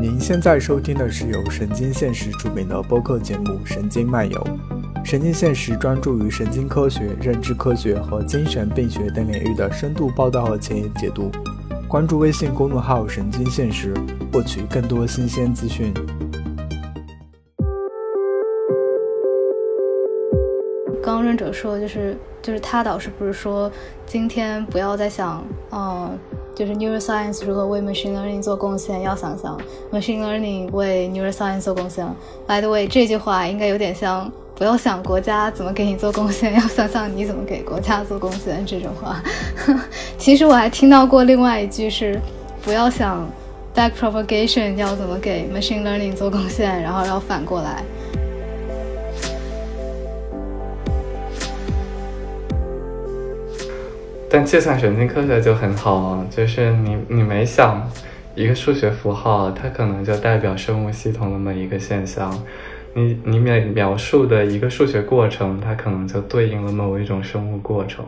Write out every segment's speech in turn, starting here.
您现在收听的是由神经现实出品的播客节目《神经漫游》。神经现实专注于神经科学、认知科学和精神病学等领域的深度报道和前沿解读。关注微信公众号“神经现实”，获取更多新鲜资讯。刚刚润者说，就是就是他导师不是说，今天不要再想，嗯。就是 neuroscience 如何为 machine learning 做贡献，要想想 machine learning 为 neuroscience 做贡献。By the way，这句话应该有点像不要想国家怎么给你做贡献，要想想你怎么给国家做贡献这种话。其实我还听到过另外一句是不要想 back propagation 要怎么给 machine learning 做贡献，然后要反过来。但计算神经科学就很好啊，就是你你每想一个数学符号，它可能就代表生物系统的某一个现象；你你描描述的一个数学过程，它可能就对应了某一种生物过程。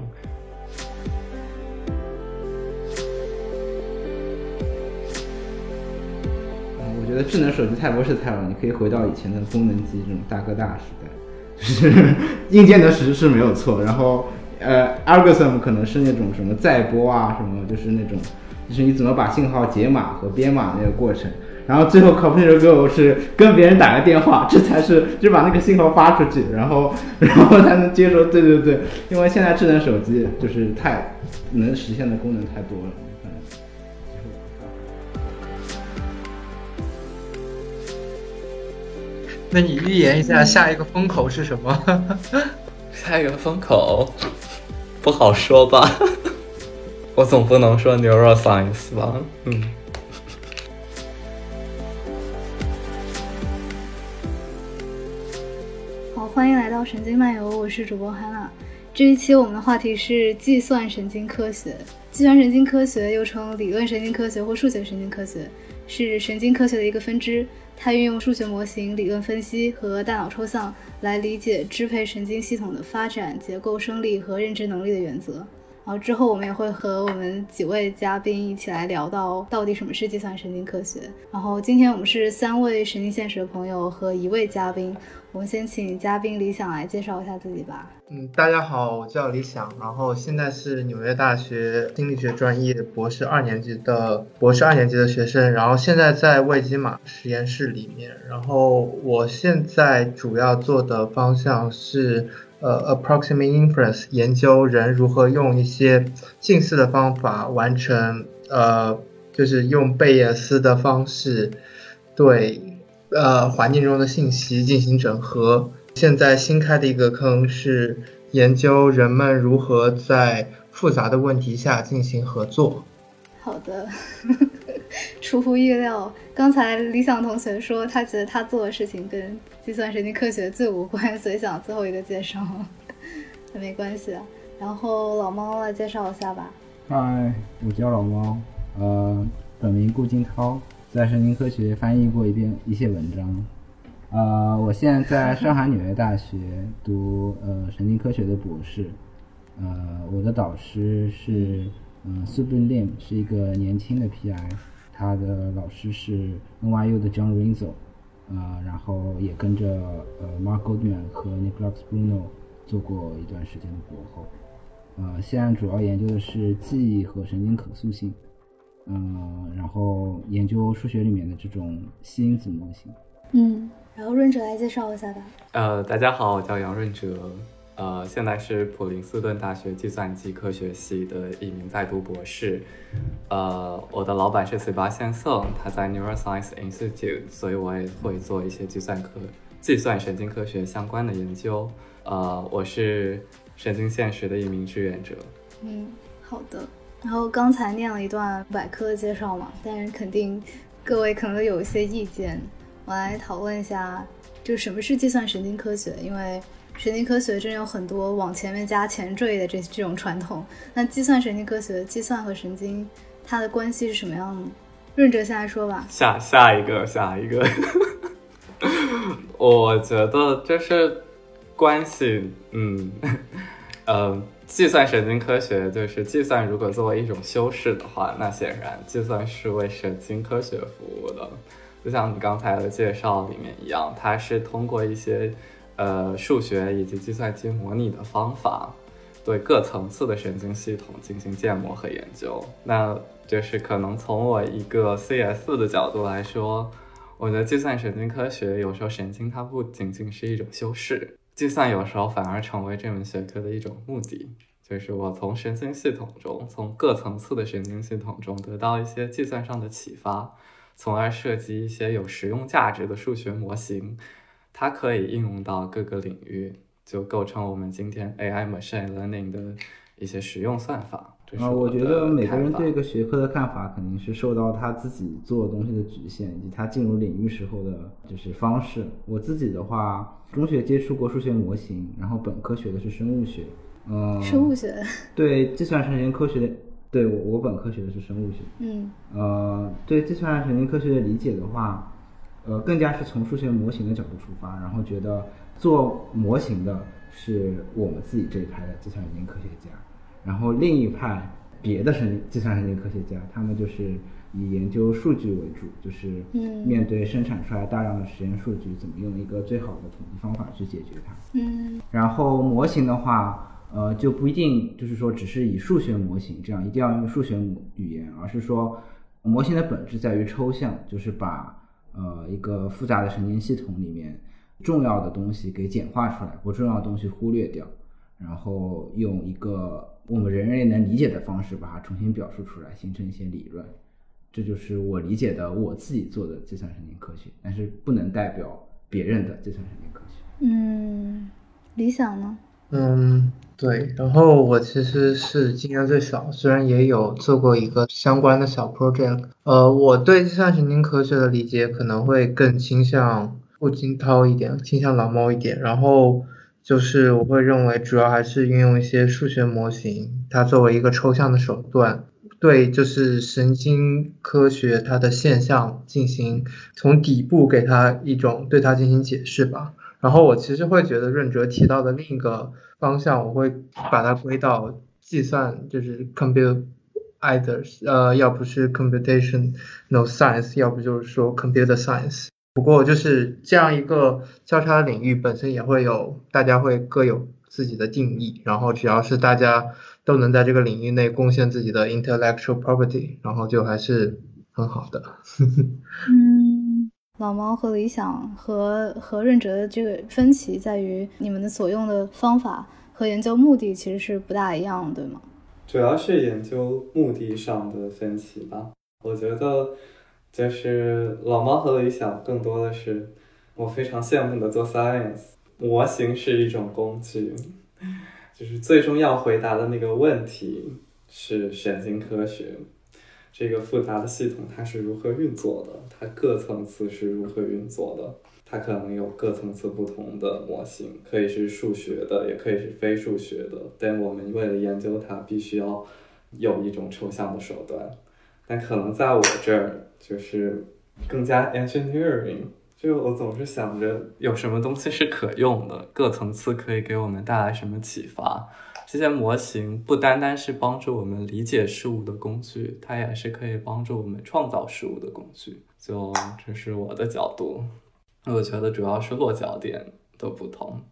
我觉得智能手机太不是太了，你可以回到以前的功能机这种大哥大时代，就是 硬件的实是没有错，然后。呃，algorithm 可能是那种什么载波啊，什么就是那种，就是你怎么把信号解码和编码那个过程，然后最后 computer go 是跟别人打个电话，这才是就把那个信号发出去，然后 然后才能接收。对对对，因为现在智能手机就是太能实现的功能太多了。那你预言一下下一个风口是什么？下一个风口？不好说吧，我总不能说 neuroscience 吧，嗯。好，欢迎来到神经漫游，我是主播汉娜。这一期我们的话题是计算神经科学。计算神经科学又称理论神经科学或数学神经科学，是神经科学的一个分支。他运用数学模型、理论分析和大脑抽象来理解支配神经系统的发展、结构、生理和认知能力的原则。然后之后我们也会和我们几位嘉宾一起来聊到到底什么是计算神经科学。然后今天我们是三位神经现实的朋友和一位嘉宾。我们先请嘉宾李想来介绍一下自己吧。嗯，大家好，我叫李想，然后现在是纽约大学心理学专业博士二年级的博士二年级的学生，然后现在在魏基马实验室里面。然后我现在主要做的方向是呃 approximate inference，研究人如何用一些近似的方法完成呃，就是用贝叶斯的方式对。呃，环境中的信息进行整合。现在新开的一个坑是研究人们如何在复杂的问题下进行合作。好的，出乎意料。刚才理想同学说他觉得他做的事情跟计算神经科学最无关，所以想最后一个介绍。那 没关系。然后老猫来介绍一下吧。嗨，我叫老猫，呃，本名顾金涛。在神经科学翻译过一遍一些文章，呃，我现在在上海纽约大学读呃神经科学的博士，呃，我的导师是嗯 Subin Lim，是一个年轻的 PI，他的老师是 NYU 的 John Rinzo，呃，然后也跟着呃 Mark Goldman 和 Nicholas Bruno 做过一段时间的博后，呃，现在主要研究的是记忆和神经可塑性。嗯，然后研究数学里面的这种新因子模型。嗯，然后润哲来介绍一下吧。呃，大家好，我叫杨润哲，呃，现在是普林斯顿大学计算机科学系的一名在读博士。呃，我的老板是 Sebastian Song，他在 Neuroscience Institute，所以我也会做一些计算科、计算神经科学相关的研究。呃，我是神经现实的一名志愿者。嗯，好的。然后刚才念了一段百科介绍嘛，但是肯定各位可能有一些意见，我来讨论一下，就什么是计算神经科学？因为神经科学真有很多往前面加前缀的这这种传统。那计算神经科学，计算和神经它的关系是什么样的？润哲先来说吧。下下一个，下一个，我觉得就是关系，嗯，呃。计算神经科学就是计算，如果作为一种修饰的话，那显然计算是为神经科学服务的。就像你刚才的介绍里面一样，它是通过一些呃数学以及计算机模拟的方法，对各层次的神经系统进行建模和研究。那就是可能从我一个 CS 的角度来说，我觉得计算神经科学有时候神经它不仅仅是一种修饰，计算有时候反而成为这门学科的一种目的。就是我从神经系统中，从各层次的神经系统中得到一些计算上的启发。从而设计一些有实用价值的数学模型，它可以应用到各个领域，就构成我们今天 AI machine learning 的一些实用算法。啊，我觉得每个人对一个学科的看法肯定是受到他自己做东西的局限，以及他进入领域时候的就是方式。我自己的话，中学接触过数学模型，然后本科学的是生物学。嗯，生物学。对，计算神经科学。对我，我本科学的是生物学。嗯，呃，对计算神经科学的理解的话，呃，更加是从数学模型的角度出发，然后觉得做模型的是我们自己这一派的计算神经科学家，然后另一派别的神计算神经科学家，他们就是以研究数据为主，就是面对生产出来大量的实验数据，怎么用一个最好的统计方法去解决它。嗯，然后模型的话。呃，就不一定就是说只是以数学模型这样一定要用数学语言，而是说模型的本质在于抽象，就是把呃一个复杂的神经系统里面重要的东西给简化出来，不重要的东西忽略掉，然后用一个我们人类能理解的方式把它重新表述出来，形成一些理论。这就是我理解的我自己做的计算神经科学，但是不能代表别人的计算神经科学。嗯，理想呢？嗯。对，然后我其实是经验最少，虽然也有做过一个相关的小 project。呃，我对计算神经科学的理解可能会更倾向傅金涛一点，倾向老猫一点。然后就是我会认为主要还是运用一些数学模型，它作为一个抽象的手段，对就是神经科学它的现象进行从底部给它一种对它进行解释吧。然后我其实会觉得润哲提到的另一个。方向我会把它归到计算，就是 computer either，呃，要不是 computation no science，要不就是说 computer science。不过就是这样一个交叉领域本身也会有，大家会各有自己的定义。然后只要是大家都能在这个领域内贡献自己的 intellectual property，然后就还是很好的。嗯，老猫和理想和和润哲的这个分歧在于你们的所用的方法。和研究目的其实是不大一样，对吗？主要是研究目的上的分歧吧。我觉得就是老猫和理想更多的是我非常羡慕的做 science 模型是一种工具，就是最终要回答的那个问题是神经科学这个复杂的系统它是如何运作的，它各层次是如何运作的。它可能有各层次不同的模型，可以是数学的，也可以是非数学的。但我们为了研究它，必须要有一种抽象的手段。但可能在我这儿，就是更加 engineering，就我总是想着有什么东西是可用的，各层次可以给我们带来什么启发。这些模型不单单是帮助我们理解事物的工具，它也是可以帮助我们创造事物的工具。就这是我的角度。我觉得主要是落脚点的不同，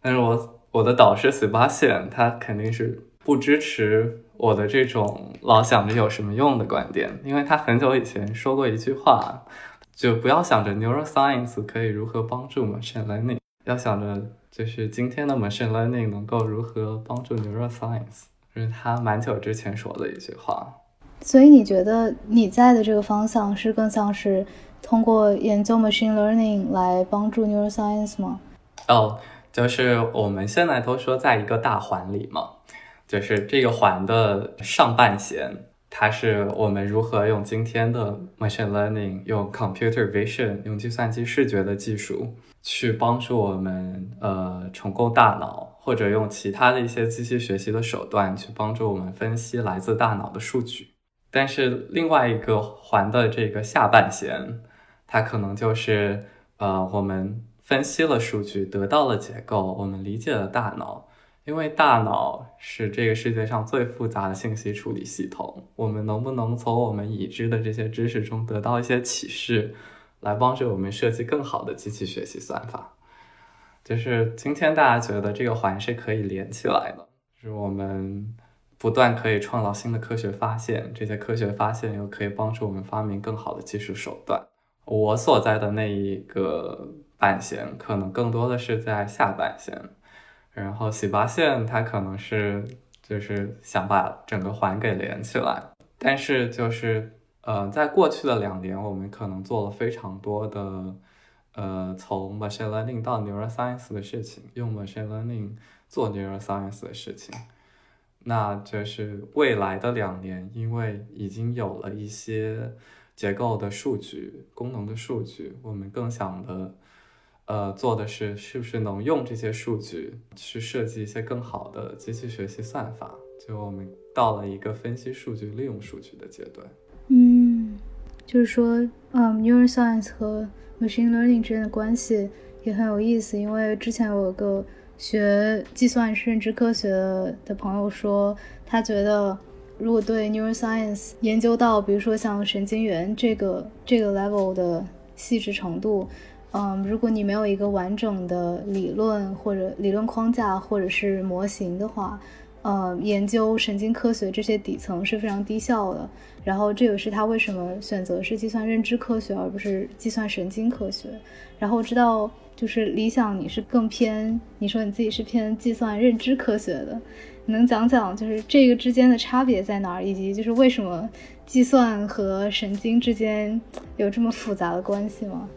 但是我我的导师随八线，他肯定是不支持我的这种老想着有什么用的观点，因为他很久以前说过一句话，就不要想着 neuroscience 可以如何帮助 machine learning，要想着就是今天的 machine learning 能够如何帮助 neuroscience，这是他蛮久之前说的一句话。所以你觉得你在的这个方向是更像是？通过研究 machine learning 来帮助 neuroscience 吗？哦，就是我们现在都说在一个大环里嘛，就是这个环的上半弦，它是我们如何用今天的 machine learning，用 computer vision，用计算机视觉的技术去帮助我们呃重构大脑，或者用其他的一些机器学习的手段去帮助我们分析来自大脑的数据。但是另外一个环的这个下半弦。它可能就是，呃，我们分析了数据，得到了结构，我们理解了大脑，因为大脑是这个世界上最复杂的信息处理系统。我们能不能从我们已知的这些知识中得到一些启示，来帮助我们设计更好的机器学习算法。就是今天大家觉得这个环是可以连起来的，就是我们不断可以创造新的科学发现，这些科学发现又可以帮助我们发明更好的技术手段。我所在的那一个半线，可能更多的是在下半线，然后洗发线它可能是就是想把整个环给连起来，但是就是呃，在过去的两年，我们可能做了非常多的。呃，从 machine learning 到 neuroscience 的事情，用 machine learning 做 neuroscience 的事情，那就是未来的两年，因为已经有了一些结构的数据、功能的数据，我们更想的，呃，做的是是不是能用这些数据去设计一些更好的机器学习算法？就我们到了一个分析数据、利用数据的阶段。嗯，就是说，嗯，neuroscience 和 machine learning 之间的关系也很有意思，因为之前有个学计算认知科学的朋友说，他觉得如果对 neuroscience 研究到，比如说像神经元这个这个 level 的细致程度，嗯，如果你没有一个完整的理论或者理论框架或者是模型的话，呃，研究神经科学这些底层是非常低效的。然后这也是他为什么选择是计算认知科学而不是计算神经科学。然后知道就是理想，你是更偏，你说你自己是偏计算认知科学的，能讲讲就是这个之间的差别在哪儿，以及就是为什么计算和神经之间有这么复杂的关系吗？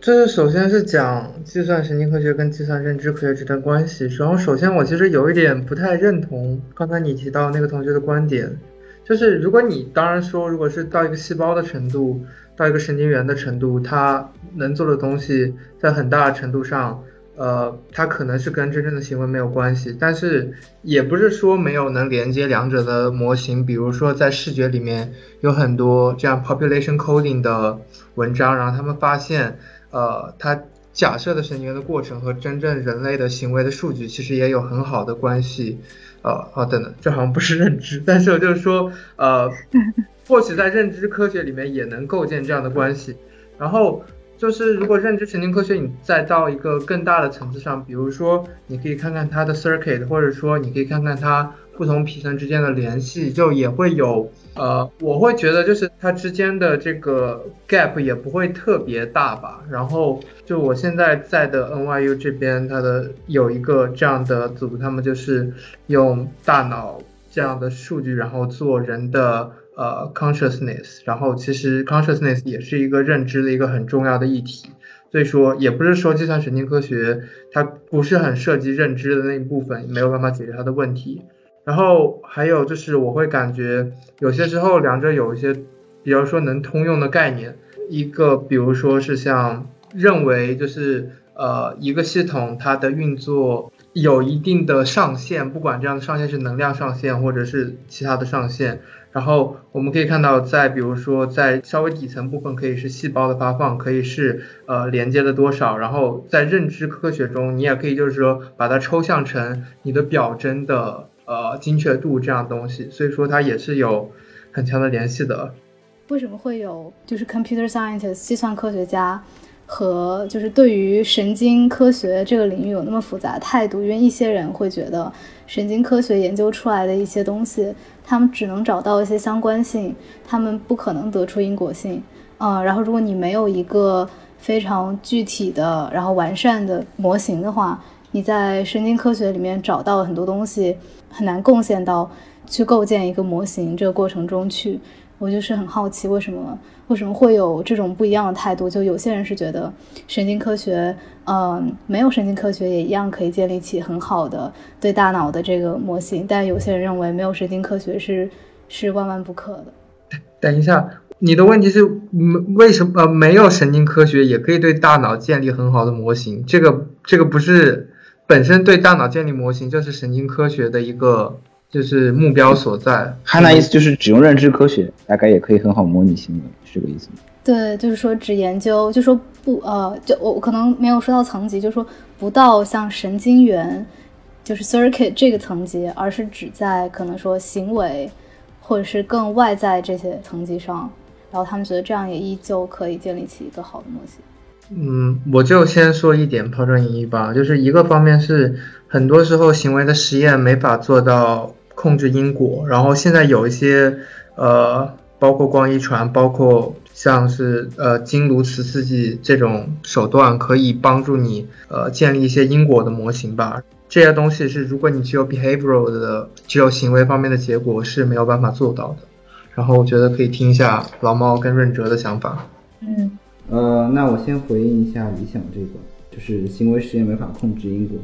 这是首先是讲计算神经科学跟计算认知科学之间关系。然后首先我其实有一点不太认同刚才你提到那个同学的观点，就是如果你当然说如果是到一个细胞的程度，到一个神经元的程度，它能做的东西在很大程度上，呃，它可能是跟真正的行为没有关系。但是也不是说没有能连接两者的模型，比如说在视觉里面有很多这样 population coding 的文章，然后他们发现。呃，它假设的神经元的过程和真正人类的行为的数据其实也有很好的关系。呃，哦，等等，这好像不是认知，但是我就是说，呃，或许在认知科学里面也能构建这样的关系。然后就是如果认知神经科学你再到一个更大的层次上，比如说你可以看看它的 circuit，或者说你可以看看它。不同皮层之间的联系就也会有，呃，我会觉得就是它之间的这个 gap 也不会特别大吧。然后就我现在在的 NYU 这边，它的有一个这样的组，他们就是用大脑这样的数据，然后做人的呃 consciousness。然后其实 consciousness 也是一个认知的一个很重要的议题。所以说也不是说计算神经科学它不是很涉及认知的那一部分，没有办法解决它的问题。然后还有就是，我会感觉有些时候两者有一些，比如说能通用的概念。一个，比如说是像认为就是呃一个系统它的运作有一定的上限，不管这样的上限是能量上限或者是其他的上限。然后我们可以看到，在比如说在稍微底层部分可以是细胞的发放，可以是呃连接的多少。然后在认知科学中，你也可以就是说把它抽象成你的表征的。呃，精确度这样东西，所以说它也是有很强的联系的。为什么会有就是 computer scientist 计算科学家和就是对于神经科学这个领域有那么复杂态度？因为一些人会觉得神经科学研究出来的一些东西，他们只能找到一些相关性，他们不可能得出因果性。嗯，然后如果你没有一个非常具体的然后完善的模型的话，你在神经科学里面找到很多东西。很难贡献到去构建一个模型这个过程中去，我就是很好奇为什么为什么会有这种不一样的态度？就有些人是觉得神经科学，嗯，没有神经科学也一样可以建立起很好的对大脑的这个模型，但有些人认为没有神经科学是是万万不可的。等一下，你的问题是为什么没有神经科学也可以对大脑建立很好的模型？这个这个不是？本身对大脑建立模型就是神经科学的一个就是目标所在。汉娜意思就是只用认知科学，大概也可以很好模拟行为，是这个意思吗？对，就是说只研究，就说不呃，就我可能没有说到层级，就说不到像神经元就是 circuit 这个层级，而是只在可能说行为或者是更外在这些层级上，然后他们觉得这样也依旧可以建立起一个好的模型。嗯，我就先说一点抛砖引玉吧，就是一个方面是很多时候行为的实验没法做到控制因果，然后现在有一些呃，包括光遗传，包括像是呃经颅磁刺激这种手段，可以帮助你呃建立一些因果的模型吧。这些东西是如果你只有 behavioral 的只有行为方面的结果是没有办法做到的。然后我觉得可以听一下老猫跟润哲的想法。嗯。呃，那我先回应一下理想这个，就是行为实验没法控制因果。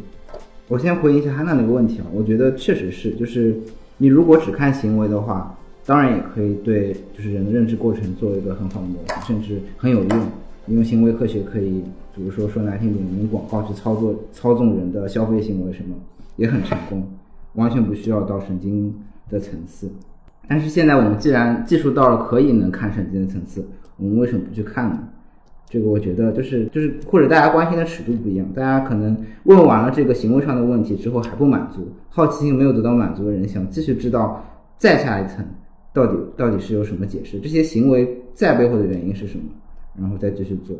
我先回应一下汉娜那个问题啊，我觉得确实是，就是你如果只看行为的话，当然也可以对就是人的认知过程做一个很好的模型，甚至很有用。因为行为科学可以，比如说说难听点，用广告去操作操纵人的消费行为什么，也很成功，完全不需要到神经的层次。但是现在我们既然技术到了可以能看神经的层次，我们为什么不去看呢？这个我觉得就是就是，或者大家关心的尺度不一样，大家可能问完了这个行为上的问题之后还不满足，好奇心没有得到满足的人想继续知道再下一层到底到底是有什么解释，这些行为在背后的原因是什么，然后再继续做。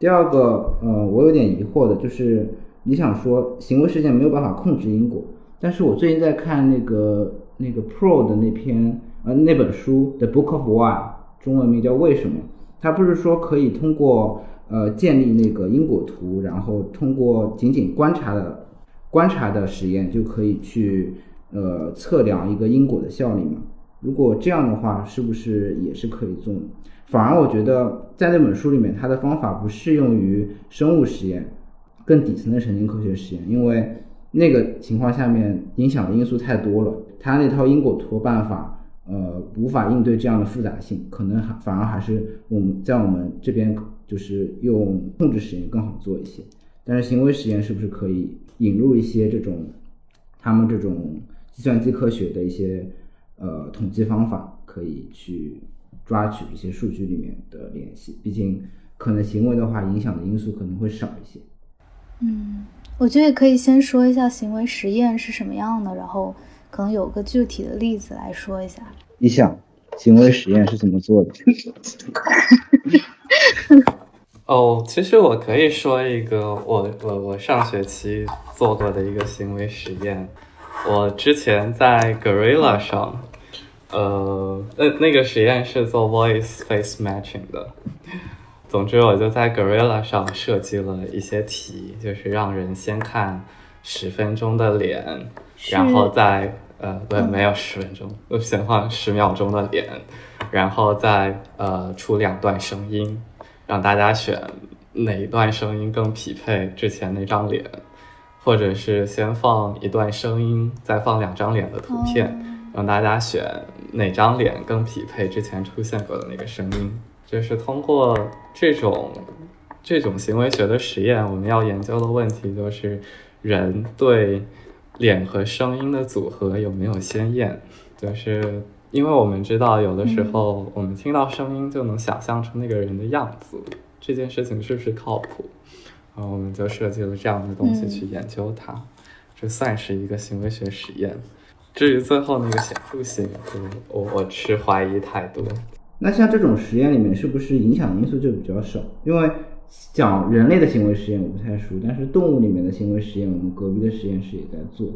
第二个，呃，我有点疑惑的就是你想说行为事件没有办法控制因果，但是我最近在看那个那个 Pro 的那篇呃那本书《The Book of Why》，中文名叫为什么。他不是说可以通过呃建立那个因果图，然后通过仅仅观察的观察的实验就可以去呃测量一个因果的效力吗？如果这样的话，是不是也是可以做？反而我觉得在那本书里面，它的方法不适用于生物实验，更底层的神经科学实验，因为那个情况下面影响的因素太多了，它那套因果图办法。呃，无法应对这样的复杂性，可能还反而还是我们在我们这边就是用控制实验更好做一些。但是行为实验是不是可以引入一些这种他们这种计算机科学的一些呃统计方法，可以去抓取一些数据里面的联系？毕竟可能行为的话，影响的因素可能会少一些。嗯，我觉得也可以先说一下行为实验是什么样的，然后。可能有个具体的例子来说一下。你想，行为实验是怎么做的？哦，其实我可以说一个我我我上学期做过的一个行为实验。我之前在 Gorilla 上，呃，那那个实验是做 voice face matching 的。总之，我就在 Gorilla 上设计了一些题，就是让人先看十分钟的脸。然后再呃不没有十分钟，我先放十秒钟的脸，然后再呃出两段声音，让大家选哪一段声音更匹配之前那张脸，或者是先放一段声音，再放两张脸的图片，让大家选哪张脸更匹配之前出现过的那个声音。就是通过这种这种行为学的实验，我们要研究的问题就是人对。脸和声音的组合有没有鲜艳？就是因为我们知道，有的时候我们听到声音就能想象出那个人的样子，这件事情是不是靠谱？然后我们就设计了这样的东西去研究它，这算是一个行为学实验。至于最后那个显著性，我我持怀疑态度。那像这种实验里面，是不是影响因素就比较少？因为讲人类的行为实验我不太熟，但是动物里面的行为实验，我们隔壁的实验室也在做。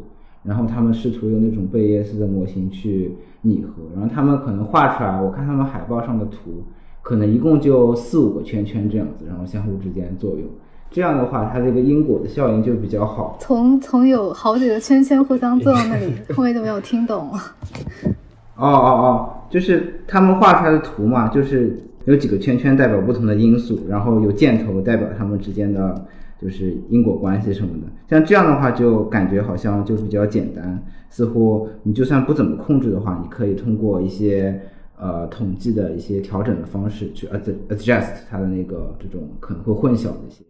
然后他们试图用那种贝叶斯的模型去拟合，然后他们可能画出来，我看他们海报上的图，可能一共就四五个圈圈这样子，然后相互之间作用。这样的话，它这个因果的效应就比较好。从从有好几个圈圈互相作用那里，后面就没有听懂了。哦哦哦，就是他们画出来的图嘛，就是。有几个圈圈代表不同的因素，然后有箭头代表它们之间的就是因果关系什么的。像这样的话，就感觉好像就比较简单，似乎你就算不怎么控制的话，你可以通过一些呃统计的一些调整的方式去 adjust 它的那个这种可能会混淆的一些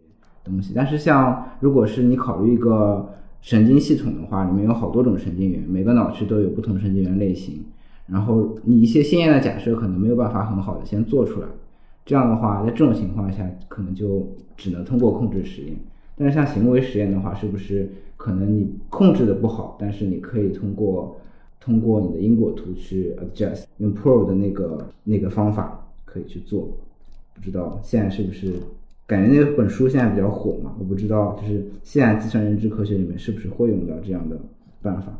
东西。但是像如果是你考虑一个神经系统的话，里面有好多种神经元，每个脑区都有不同神经元类型。然后你一些鲜艳的假设可能没有办法很好的先做出来，这样的话，在这种情况下，可能就只能通过控制实验。但是像行为实验的话，是不是可能你控制的不好，但是你可以通过通过你的因果图去 adjust，用 Pro 的那个那个方法可以去做。不知道现在是不是感觉那本书现在比较火嘛？我不知道，就是现在计算认知科学里面是不是会用到这样的办法？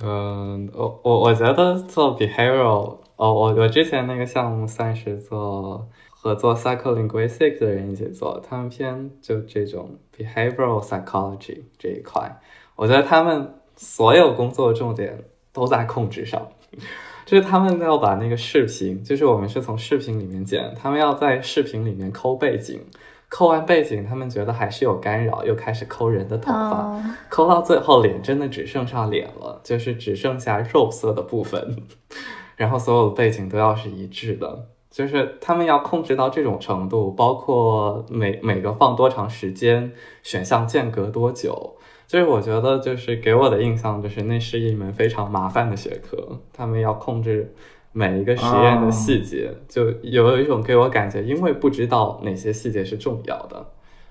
嗯，我我我觉得做 behavioral，哦，我我之前那个项目算是做和做 psycholinguistic 的人一起做，他们偏就这种 behavioral psychology 这一块，我觉得他们所有工作重点都在控制上。就是他们要把那个视频，就是我们是从视频里面剪，他们要在视频里面抠背景，抠完背景，他们觉得还是有干扰，又开始抠人的头发，抠到最后脸真的只剩下脸了，就是只剩下肉色的部分，然后所有的背景都要是一致的，就是他们要控制到这种程度，包括每每个放多长时间，选项间隔多久。就是我觉得，就是给我的印象就是那是一门非常麻烦的学科，他们要控制每一个实验的细节，就有一种给我感觉，因为不知道哪些细节是重要的，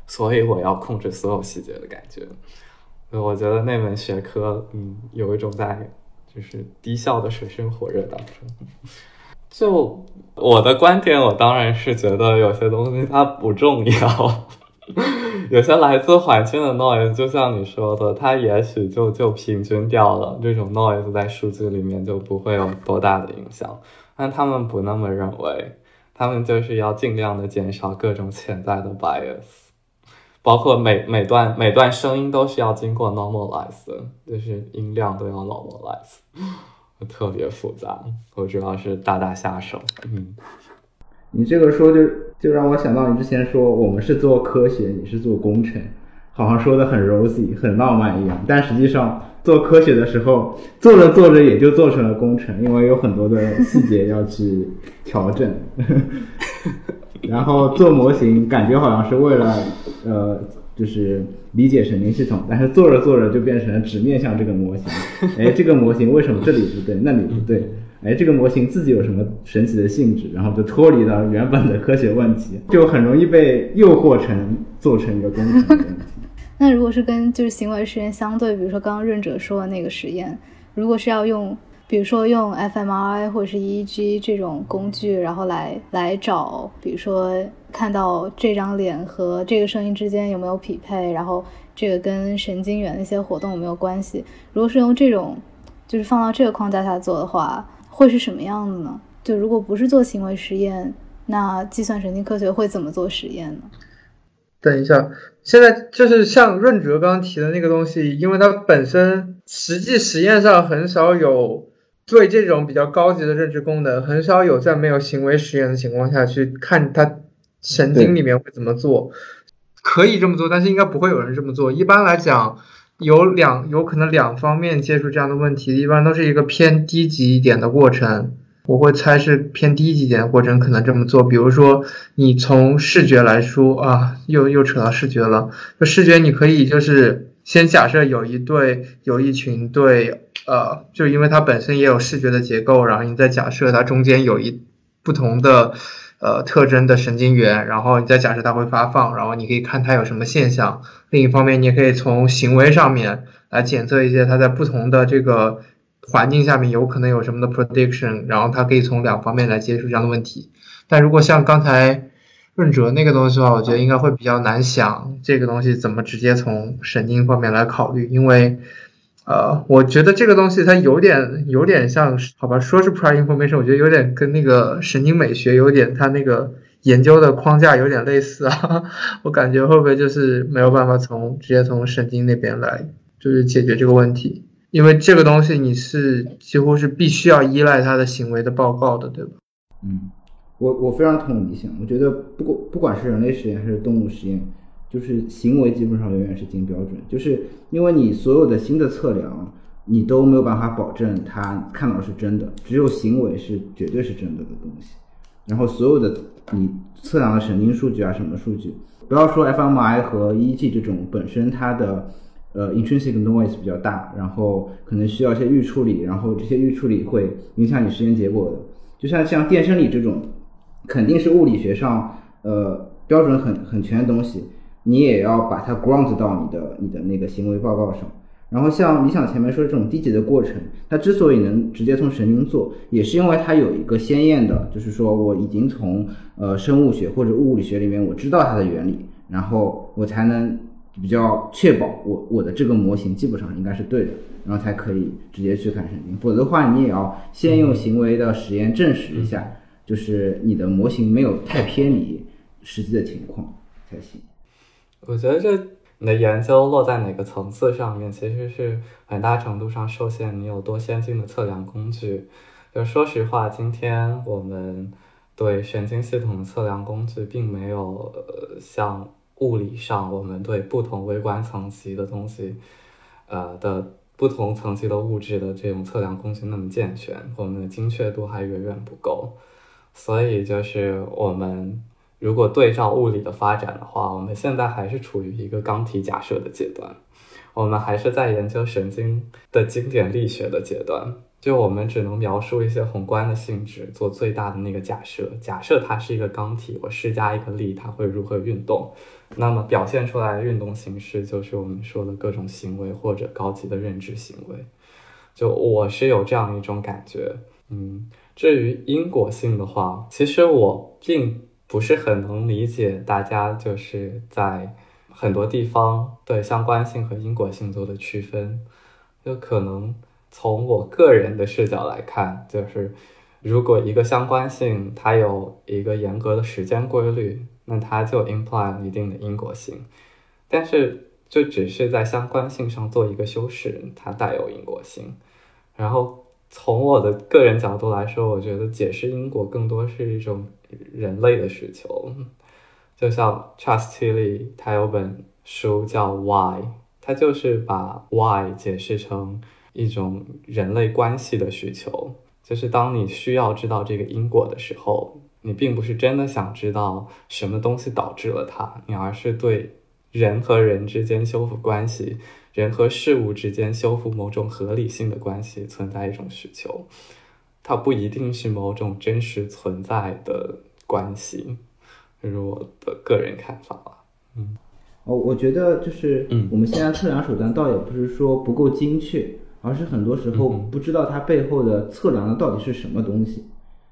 所以我要控制所有细节的感觉。我觉得那门学科，嗯，有一种在就是低效的水深火热当中。就我的观点，我当然是觉得有些东西它不重要。有些来自环境的 noise，就像你说的，它也许就就平均掉了。这种 noise 在数据里面就不会有多大的影响。但他们不那么认为，他们就是要尽量的减少各种潜在的 bias，包括每每段每段声音都是要经过 normalize，就是音量都要 normalize，特别复杂。我主要是打打下手，嗯。你这个说就就让我想到你之前说我们是做科学，你是做工程，好像说的很 rosy 很浪漫一样，但实际上做科学的时候做着做着也就做成了工程，因为有很多的细节要去调整。然后做模型感觉好像是为了呃就是理解神经系统，但是做着做着就变成了只面向这个模型，哎这个模型为什么这里不对那里不对？哎，这个模型自己有什么神奇的性质，然后就脱离了原本的科学问题，就很容易被诱惑成做成一个工程的问题。那如果是跟就是行为实验相对，比如说刚刚润者说的那个实验，如果是要用，比如说用 fMRI 或者是 EEG 这种工具，然后来来找，比如说看到这张脸和这个声音之间有没有匹配，然后这个跟神经元的一些活动有没有关系？如果是用这种，就是放到这个框架下做的话。会是什么样的呢？就如果不是做行为实验，那计算神经科学会怎么做实验呢？等一下，现在就是像润哲刚刚提的那个东西，因为它本身实际实验上很少有对这种比较高级的认知功能，很少有在没有行为实验的情况下去看它神经里面会怎么做。可以这么做，但是应该不会有人这么做。一般来讲。有两有可能两方面接触这样的问题，一般都是一个偏低级一点的过程。我会猜是偏低级一点的过程，可能这么做。比如说，你从视觉来说啊，又又扯到视觉了。就视觉，你可以就是先假设有一对有一群对，呃，就因为它本身也有视觉的结构，然后你再假设它中间有一不同的。呃，特征的神经元，然后你再假设它会发放，然后你可以看它有什么现象。另一方面，你也可以从行为上面来检测一些它在不同的这个环境下面有可能有什么的 prediction，然后它可以从两方面来接触这样的问题。但如果像刚才润哲那个东西的话，我觉得应该会比较难想这个东西怎么直接从神经方面来考虑，因为。呃，我觉得这个东西它有点有点像，好吧，说是 prior information，我觉得有点跟那个神经美学有点，它那个研究的框架有点类似啊。我感觉会不会就是没有办法从直接从神经那边来，就是解决这个问题，因为这个东西你是几乎是必须要依赖它的行为的报告的，对吧？嗯，我我非常同意性，我觉得不管不管是人类实验还是动物实验。就是行为基本上永远是金标准，就是因为你所有的新的测量，你都没有办法保证它看到是真的，只有行为是绝对是真的的东西。然后所有的你测量的神经数据啊，什么数据，不要说 f m i 和 EEG 这种本身它的呃 intrinsic noise 比较大，然后可能需要一些预处理，然后这些预处理会影响你实验结果的。就像像电生理这种，肯定是物理学上呃标准很很全的东西。你也要把它 ground 到你的你的那个行为报告上，然后像理想前面说的这种低级的过程，它之所以能直接从神经做，也是因为它有一个鲜艳的，就是说我已经从呃生物学或者物理学里面我知道它的原理，然后我才能比较确保我我的这个模型基本上应该是对的，然后才可以直接去看神经。否则的话，你也要先用行为的实验证实一下，就是你的模型没有太偏离实际的情况才行。我觉得这。你的研究落在哪个层次上面，其实是很大程度上受限你有多先进的测量工具。就说实话，今天我们对神经系统的测量工具，并没有像物理上我们对不同微观层级的东西，呃的不同层级的物质的这种测量工具那么健全，我们的精确度还远远不够。所以就是我们。如果对照物理的发展的话，我们现在还是处于一个刚体假设的阶段，我们还是在研究神经的经典力学的阶段。就我们只能描述一些宏观的性质，做最大的那个假设。假设它是一个刚体，我施加一个力，它会如何运动？那么表现出来的运动形式就是我们说的各种行为或者高级的认知行为。就我是有这样一种感觉，嗯。至于因果性的话，其实我并。不是很能理解大家就是在很多地方对相关性和因果性做的区分，就可能从我个人的视角来看，就是如果一个相关性它有一个严格的时间规律，那它就 imply 一定的因果性，但是就只是在相关性上做一个修饰，它带有因果性，然后。从我的个人角度来说，我觉得解释因果更多是一种人类的需求。就像 Charles Tilly，他有本书叫《Why》，他就是把 Why 解释成一种人类关系的需求。就是当你需要知道这个因果的时候，你并不是真的想知道什么东西导致了它，你而是对人和人之间修复关系。人和事物之间修复某种合理性的关系存在一种需求，它不一定是某种真实存在的关系，这是我的个人看法了。嗯，哦，我觉得就是，嗯，我们现在测量手段倒也不是说不够精确，而是很多时候不知道它背后的测量的到底是什么东西。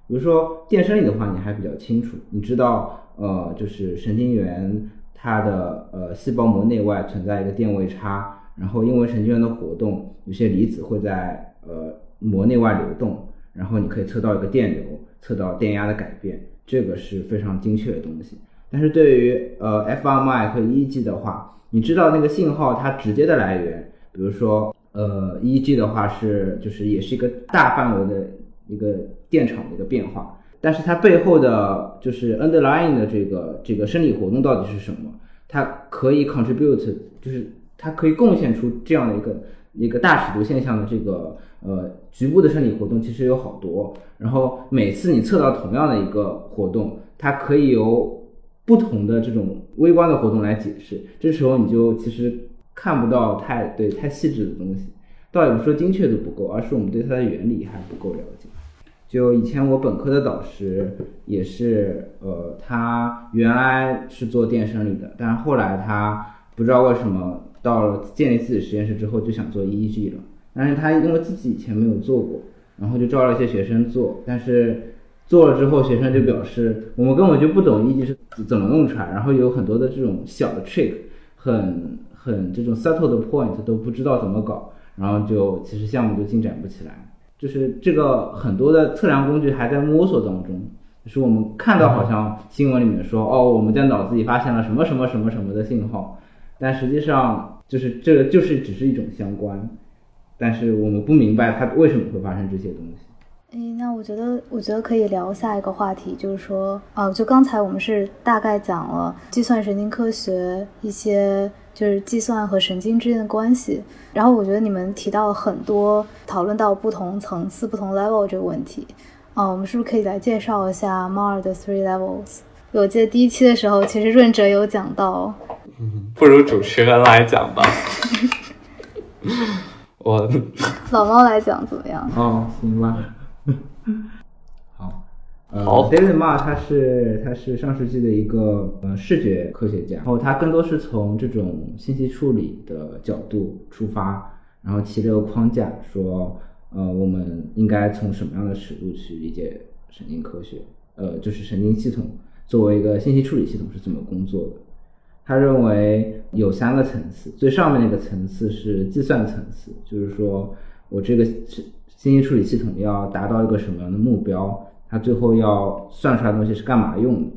比如说电生理的话，你还比较清楚，你知道，呃，就是神经元它的呃细胞膜内外存在一个电位差。然后因为神经元的活动，有些离子会在呃膜内外流动，然后你可以测到一个电流，测到电压的改变，这个是非常精确的东西。但是对于呃 fMRI 和 EEG 的话，你知道那个信号它直接的来源，比如说呃 EEG 的话是就是也是一个大范围的一个电场的一个变化，但是它背后的就是 underlying 的这个这个生理活动到底是什么？它可以 contribute 就是。它可以贡献出这样的一个一个大尺度现象的这个呃局部的生理活动，其实有好多。然后每次你测到同样的一个活动，它可以由不同的这种微观的活动来解释。这时候你就其实看不到太对太细致的东西，倒也不是说精确度不够，而是我们对它的原理还不够了解。就以前我本科的导师也是，呃，他原来是做电生理的，但是后来他不知道为什么。到了建立自己实验室之后，就想做 EEG 了。但是他因为自己以前没有做过，然后就招了一些学生做。但是做了之后，学生就表示我们根本就不懂 EEG 是怎么弄出来，然后有很多的这种小的 trick，很很这种 subtle 的 point 都不知道怎么搞，然后就其实项目就进展不起来。就是这个很多的测量工具还在摸索当中。就是我们看到好像新闻里面说，哦，我们在脑子里发现了什么什么什么什么的信号，但实际上。就是这，就是只是一种相关，但是我们不明白它为什么会发生这些东西。哎，那我觉得，我觉得可以聊下一个话题，就是说，哦，就刚才我们是大概讲了计算神经科学一些，就是计算和神经之间的关系。然后我觉得你们提到很多，讨论到不同层次、不同 level 这个问题。啊，我们是不是可以来介绍一下猫儿的 three levels？我记得第一期的时候，其实润哲有讲到。不如主持人来讲吧。我老猫来讲怎么样？哦，行吧。好，呃，David Ma 他是他是上世纪的一个呃视觉科学家，然后他更多是从这种信息处理的角度出发，然后提了个框架，说呃我们应该从什么样的尺度去理解神经科学，呃就是神经系统作为一个信息处理系统是怎么工作的。他认为有三个层次，最上面那个层次是计算层次，就是说我这个信息处理系统要达到一个什么样的目标，它最后要算出来东西是干嘛用的。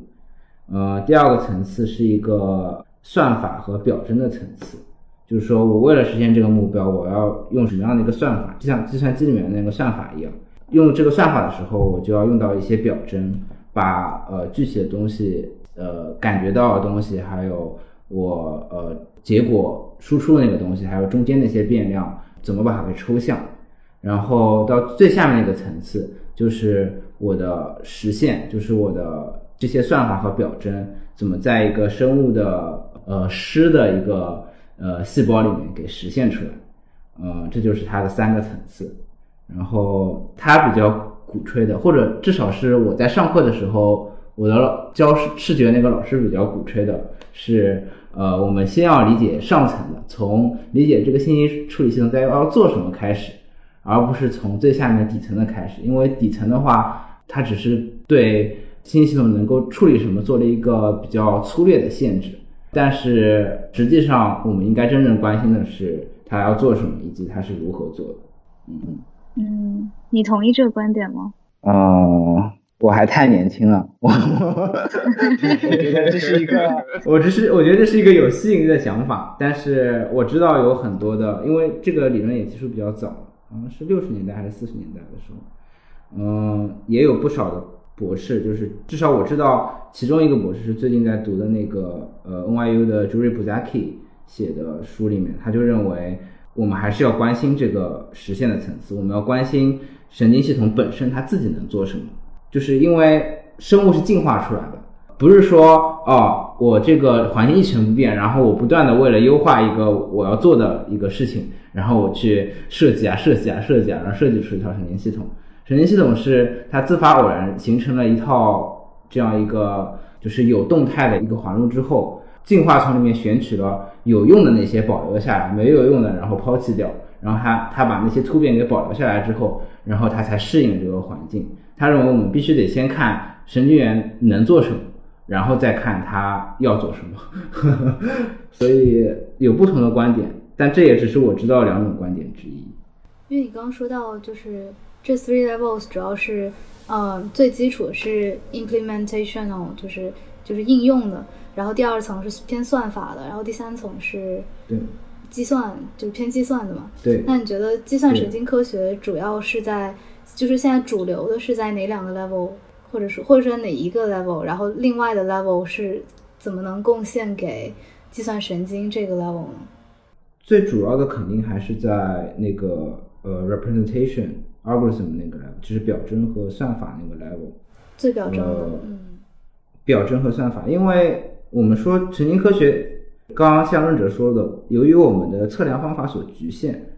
呃，第二个层次是一个算法和表征的层次，就是说我为了实现这个目标，我要用什么样的一个算法，就像计算机里面那个算法一样，用这个算法的时候，我就要用到一些表征，把呃具体的东西。呃，感觉到的东西，还有我呃结果输出的那个东西，还有中间那些变量，怎么把它给抽象？然后到最下面那个层次，就是我的实现，就是我的这些算法和表征，怎么在一个生物的呃湿的一个呃细胞里面给实现出来？呃，这就是它的三个层次。然后他比较鼓吹的，或者至少是我在上课的时候。我的教视视觉那个老师比较鼓吹的是，呃，我们先要理解上层的，从理解这个信息处理系统在要做什么开始，而不是从最下面底层的开始，因为底层的话，它只是对信息系统能够处理什么做了一个比较粗略的限制，但是实际上我们应该真正关心的是它要做什么以及它是如何做的。嗯嗯，你同意这个观点吗？啊。我还太年轻了，我我觉得这是一个，我只是我觉得这是一个有吸引力的想法，但是我知道有很多的，因为这个理论也提出比较早，好像是六十年代还是四十年代的时候，嗯，也有不少的博士，就是至少我知道其中一个博士是最近在读的那个呃 NYU 的 Jury Buzaki 写的书里面，他就认为我们还是要关心这个实现的层次，我们要关心神经系统本身它自己能做什么。就是因为生物是进化出来的，不是说哦，我这个环境一成不变，然后我不断的为了优化一个我要做的一个事情，然后我去设计啊设计啊设计啊，然后设计出一套神经系统。神经系统是它自发偶然形成了一套这样一个就是有动态的一个环路之后，进化从里面选取了有用的那些保留下来，没有用的然后抛弃掉，然后它它把那些突变给保留下来之后，然后它才适应这个环境。他认为我们必须得先看神经元能做什么，然后再看他要做什么。所以有不同的观点，但这也只是我知道两种观点之一。因为你刚刚说到，就是这 three levels 主要是，呃，最基础是 implementational，就是就是应用的，然后第二层是偏算法的，然后第三层是对计算，就是偏计算的嘛。对。那你觉得计算神经科学主要是在？就是现在主流的是在哪两个 level，或者说或者说哪一个 level，然后另外的 level 是怎么能贡献给计算神经这个 level 呢？最主要的肯定还是在那个呃 representation algorithm 那个 level，就是表征和算法那个 level。最表征的，嗯。表征和算法，因为我们说神经科学，刚刚向润哲说的，由于我们的测量方法所局限，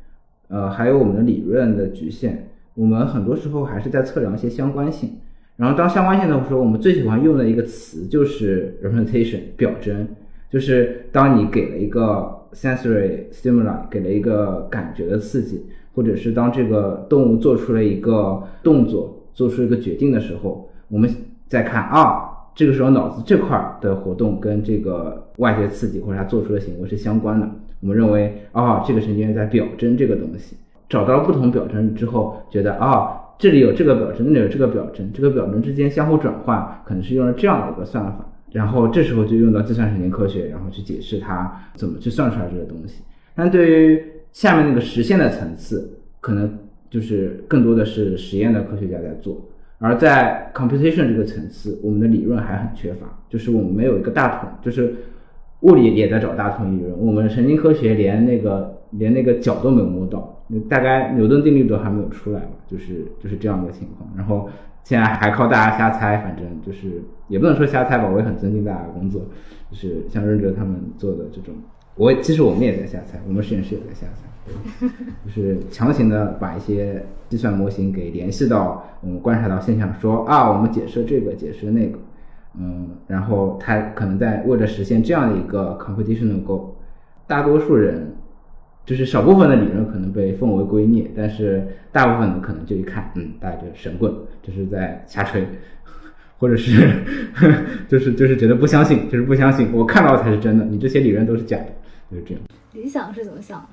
呃，还有我们的理论的局限。我们很多时候还是在测量一些相关性，然后当相关性的时候，我们最喜欢用的一个词就是 representation 表征，就是当你给了一个 sensory stimuli，给了一个感觉的刺激，或者是当这个动物做出了一个动作，做出一个决定的时候，我们再看啊，这个时候脑子这块的活动跟这个外界刺激或者它做出的行为是相关的，我们认为啊，这个神经元在表征这个东西。找到了不同表征之后，觉得啊，这里有这个表征，那里有这个表征，这个表征之间相互转换，可能是用了这样的一个算法。然后这时候就用到计算神经科学，然后去解释它怎么去算出来这个东西。但对于下面那个实现的层次，可能就是更多的是实验的科学家在做。而在 computation 这个层次，我们的理论还很缺乏，就是我们没有一个大统，就是物理也在找大统理论，我们神经科学连那个连那个角都没有摸到。大概牛顿定律都还没有出来吧，就是就是这样的情况。然后现在还靠大家瞎猜，反正就是也不能说瞎猜吧，我也很尊敬大家的工作，就是像任哲他们做的这种，我其实我们也在瞎猜，我们实验室也在瞎猜，就是强行的把一些计算模型给联系到我们观察到现象，说啊，我们解释这个，解释那个，嗯，然后他可能在为了实现这样的一个 computational goal，大多数人。就是少部分的理论可能被奉为圭臬，但是大部分的可能就一看，嗯，大家就神棍，就是在瞎吹，或者是 就是就是觉得不相信，就是不相信，我看到才是真的，你这些理论都是假的，就是这样。理想是怎么想？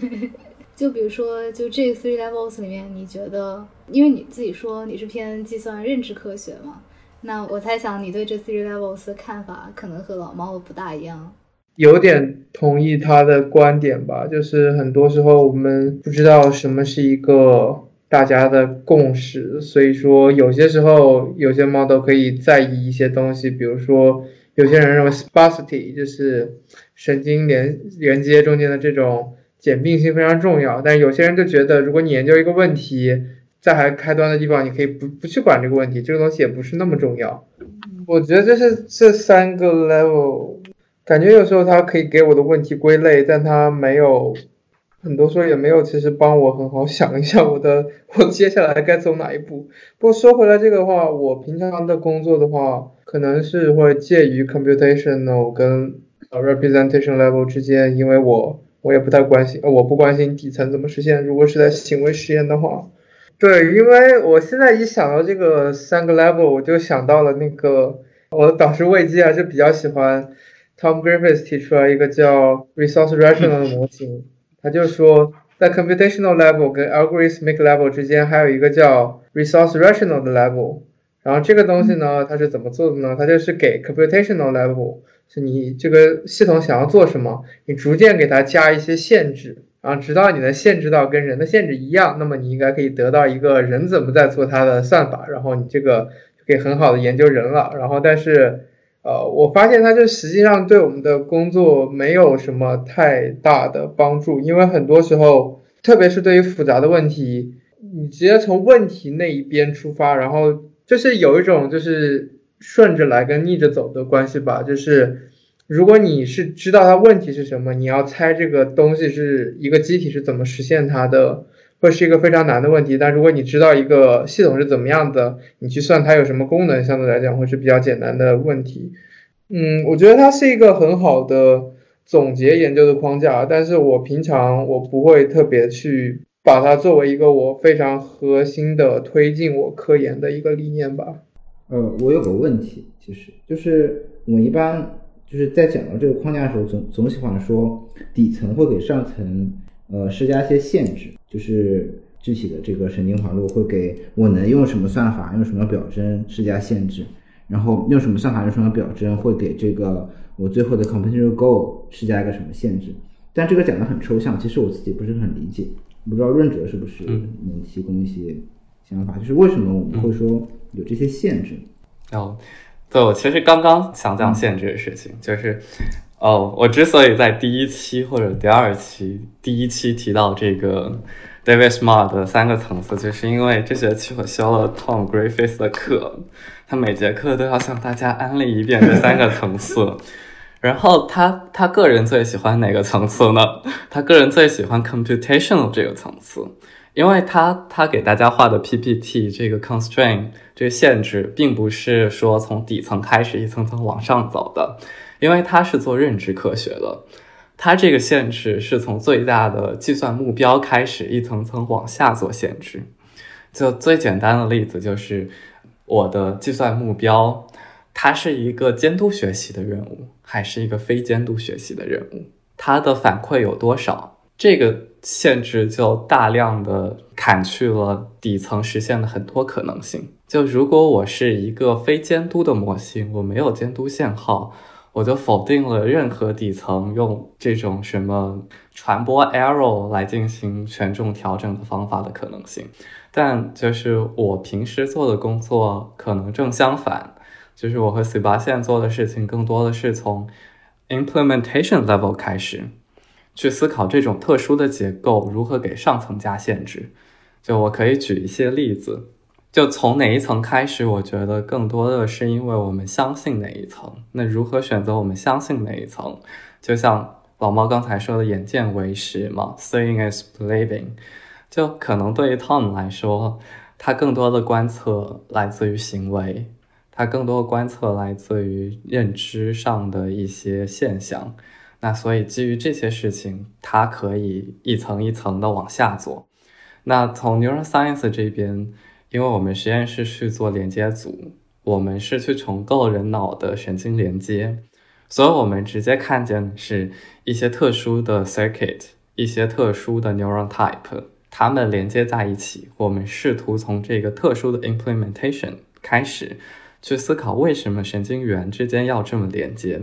就比如说，就这 three levels 里面，你觉得，因为你自己说你是偏计算认知科学嘛，那我猜想你对这 three levels 的看法可能和老猫不大一样。有点同意他的观点吧，就是很多时候我们不知道什么是一个大家的共识，所以说有些时候有些 model 可以在意一些东西，比如说有些人认为 sparsity 就是神经连连接中间的这种简并性非常重要，但有些人就觉得如果你研究一个问题，在还开端的地方，你可以不不去管这个问题，这个东西也不是那么重要。我觉得这是这三个 level。感觉有时候他可以给我的问题归类，但他没有，很多时候也没有，其实帮我很好想一下我的我接下来该走哪一步。不过说回来这个的话，我平常的工作的话，可能是会介于 computational 跟 representation level 之间，因为我我也不太关心，我不关心底层怎么实现。如果是在行为实验的话，对，因为我现在一想到这个三个 level，我就想到了那个我的导师魏基还是比较喜欢。Tom Griffiths 提出来一个叫 resource rational 的模型，他就说在 computational level 跟 algorithmic level 之间还有一个叫 resource rational 的 level，然后这个东西呢，它是怎么做的呢？它就是给 computational level，是你这个系统想要做什么，你逐渐给它加一些限制，然后直到你的限制到跟人的限制一样，那么你应该可以得到一个人怎么在做它的算法，然后你这个就可以很好的研究人了，然后但是。呃，我发现它这实际上对我们的工作没有什么太大的帮助，因为很多时候，特别是对于复杂的问题，你直接从问题那一边出发，然后就是有一种就是顺着来跟逆着走的关系吧。就是如果你是知道它问题是什么，你要猜这个东西是一个机体是怎么实现它的。会是一个非常难的问题，但如果你知道一个系统是怎么样的，你去算它有什么功能，相对来讲会是比较简单的问题。嗯，我觉得它是一个很好的总结研究的框架，但是我平常我不会特别去把它作为一个我非常核心的推进我科研的一个理念吧。呃，我有个问题，其实就是我一般就是在讲到这个框架的时候，总总喜欢说底层会给上层。呃，施加一些限制，就是具体的这个神经环路会给我能用什么算法、用什么表征施加限制，然后用什么算法、用什么表征会给这个我最后的 computational goal 施加一个什么限制。但这个讲的很抽象，其实我自己不是很理解，不知道润哲是不是能提供一些想法，就是为什么我们会说有这些限制？哦，对，我其实刚刚想讲限制的事情，就是。哦，我之所以在第一期或者第二期，第一期提到这个 David Smart 的三个层次，就是因为这学期我修了 Tom Griffiths 的课，他每节课都要向大家安利一遍这三个层次。然后他他个人最喜欢哪个层次呢？他个人最喜欢 computational 这个层次，因为他他给大家画的 PPT 这个 constraint 这个限制，并不是说从底层开始一层层往上走的。因为他是做认知科学的，他这个限制是从最大的计算目标开始，一层层往下做限制。就最简单的例子就是，我的计算目标，它是一个监督学习的任务，还是一个非监督学习的任务？它的反馈有多少？这个限制就大量的砍去了底层实现的很多可能性。就如果我是一个非监督的模型，我没有监督信号。我就否定了任何底层用这种什么传播 error 来进行权重调整的方法的可能性，但就是我平时做的工作可能正相反，就是我和 Sebastian 做的事情更多的是从 implementation level 开始去思考这种特殊的结构如何给上层加限制。就我可以举一些例子。就从哪一层开始？我觉得更多的是因为我们相信哪一层。那如何选择我们相信哪一层？就像老猫刚才说的“眼见为实”嘛，“seeing is believing”。就可能对于 Tom 来说，他更多的观测来自于行为，他更多的观测来自于认知上的一些现象。那所以基于这些事情，它可以一层一层的往下做。那从 neuroscience 这边，因为我们实验室是做连接组，我们是去重构人脑的神经连接，所以我们直接看见是一些特殊的 circuit，一些特殊的 neuron type，它们连接在一起。我们试图从这个特殊的 implementation 开始，去思考为什么神经元之间要这么连接。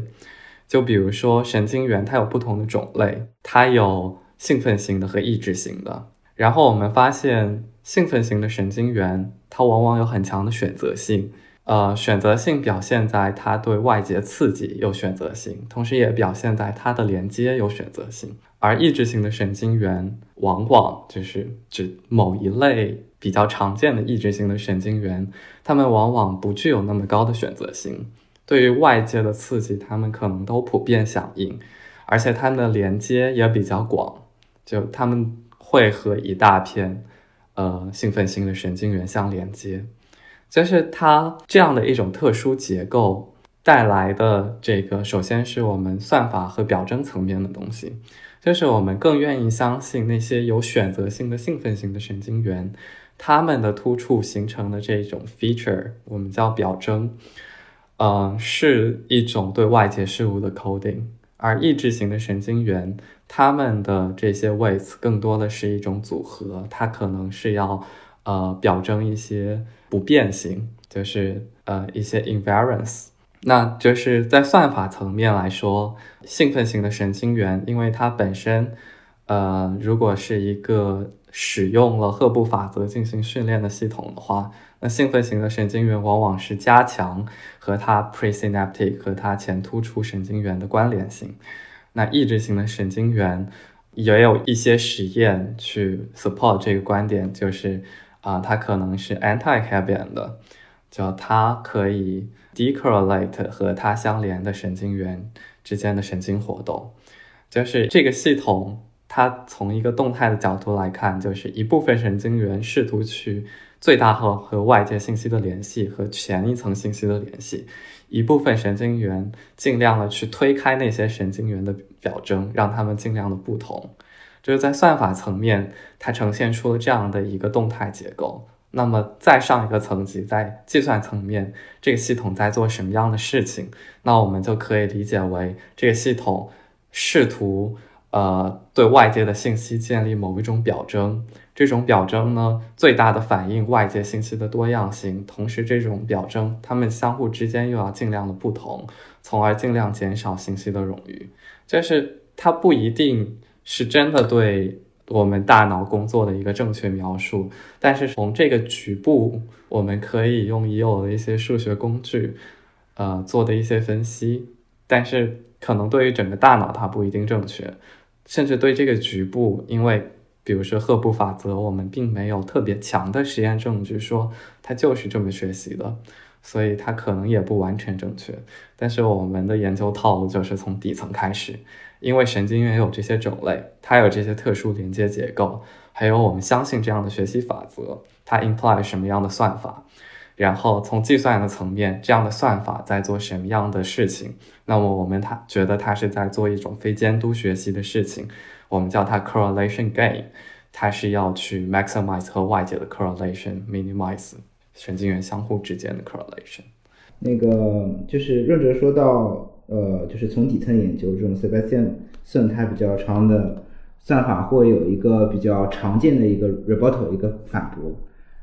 就比如说神经元，它有不同的种类，它有兴奋型的和抑制型的。然后我们发现，兴奋型的神经元它往往有很强的选择性，呃，选择性表现在它对外界刺激有选择性，同时也表现在它的连接有选择性。而抑制型的神经元往往就是指某一类比较常见的抑制性的神经元，它们往往不具有那么高的选择性。对于外界的刺激，它们可能都普遍响应，而且它们的连接也比较广，就它们会和一大片呃兴奋性的神经元相连接。就是它这样的一种特殊结构带来的这个，首先是我们算法和表征层面的东西，就是我们更愿意相信那些有选择性的兴奋型的神经元，它们的突触形成的这种 feature，我们叫表征。嗯，是一种对外界事物的 coding，而抑制型的神经元，它们的这些 weights 更多的是一种组合，它可能是要呃表征一些不变性，就是呃一些 invariance。那就是在算法层面来说，兴奋型的神经元，因为它本身呃如果是一个使用了赫布法则进行训练的系统的话。那兴奋型的神经元往往是加强和它 presynaptic 和它前突触神经元的关联性。那抑制型的神经元也有一些实验去 support 这个观点，就是啊，它可能是 antihibian 的，就它可以 decorrelate 和它相连的神经元之间的神经活动。就是这个系统，它从一个动态的角度来看，就是一部分神经元试图去。最大化和外界信息的联系和前一层信息的联系，一部分神经元尽量的去推开那些神经元的表征，让它们尽量的不同。就是在算法层面，它呈现出了这样的一个动态结构。那么再上一个层级，在计算层面，这个系统在做什么样的事情？那我们就可以理解为这个系统试图呃对外界的信息建立某一种表征。这种表征呢，最大的反映外界信息的多样性，同时这种表征它们相互之间又要尽量的不同，从而尽量减少信息的冗余。就是它不一定是真的对我们大脑工作的一个正确描述，但是从这个局部，我们可以用已有的一些数学工具，呃，做的一些分析，但是可能对于整个大脑它不一定正确，甚至对这个局部，因为。比如说赫布法则，我们并没有特别强的实验证据说它就是这么学习的，所以它可能也不完全正确。但是我们的研究套路就是从底层开始，因为神经元有这些种类，它有这些特殊连接结构，还有我们相信这样的学习法则，它 imply 什么样的算法，然后从计算的层面，这样的算法在做什么样的事情，那么我们它觉得它是在做一种非监督学习的事情。我们叫它 correlation gain，它是要去 maximize 和外界的 correlation，minimize 神经元相互之间的 correlation。那个就是润哲说到，呃，就是从底层研究这种 Sebastian 算它比较长的算法，会有一个比较常见的一个 rebuttal 一个反驳，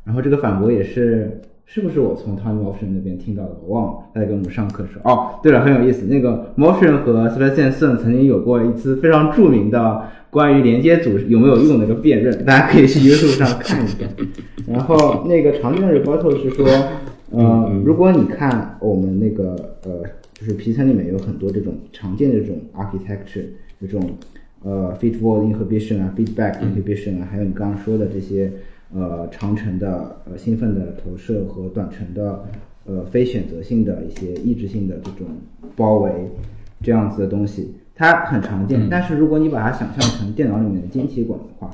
然后这个反驳也是。是不是我从 Tom Motion 那边听到的？我忘了，他在给我们上课说。哦，对了，很有意思。那个 Motion 和 Sebastian 曾经有过一次非常著名的关于连接组有没有用的一个辩论，大家可以去 YouTube 上看一下。然后那个常见的 report 是说，呃，如果你看我们那个呃，就是皮层里面有很多这种常见的这种 architecture，这种呃 feedforward inhibition 啊，feedback inhibition 啊，还有你刚刚说的这些。呃，长程的呃兴奋的投射和短程的呃非选择性的一些抑制性的这种包围，这样子的东西，它很常见。但是如果你把它想象成电脑里面的晶体管的话，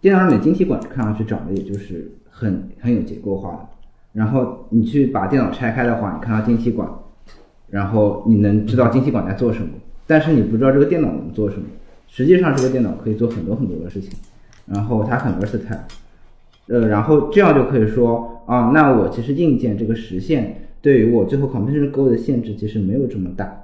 电脑里面晶体管看上去长得也就是很很有结构化的。然后你去把电脑拆开的话，你看到晶体管，然后你能知道晶体管在做什么，但是你不知道这个电脑能做什么。实际上，这个电脑可以做很多很多的事情，然后它很 versatile，呃，然后这样就可以说啊，那我其实硬件这个实现对于我最后 computational 的限制其实没有这么大。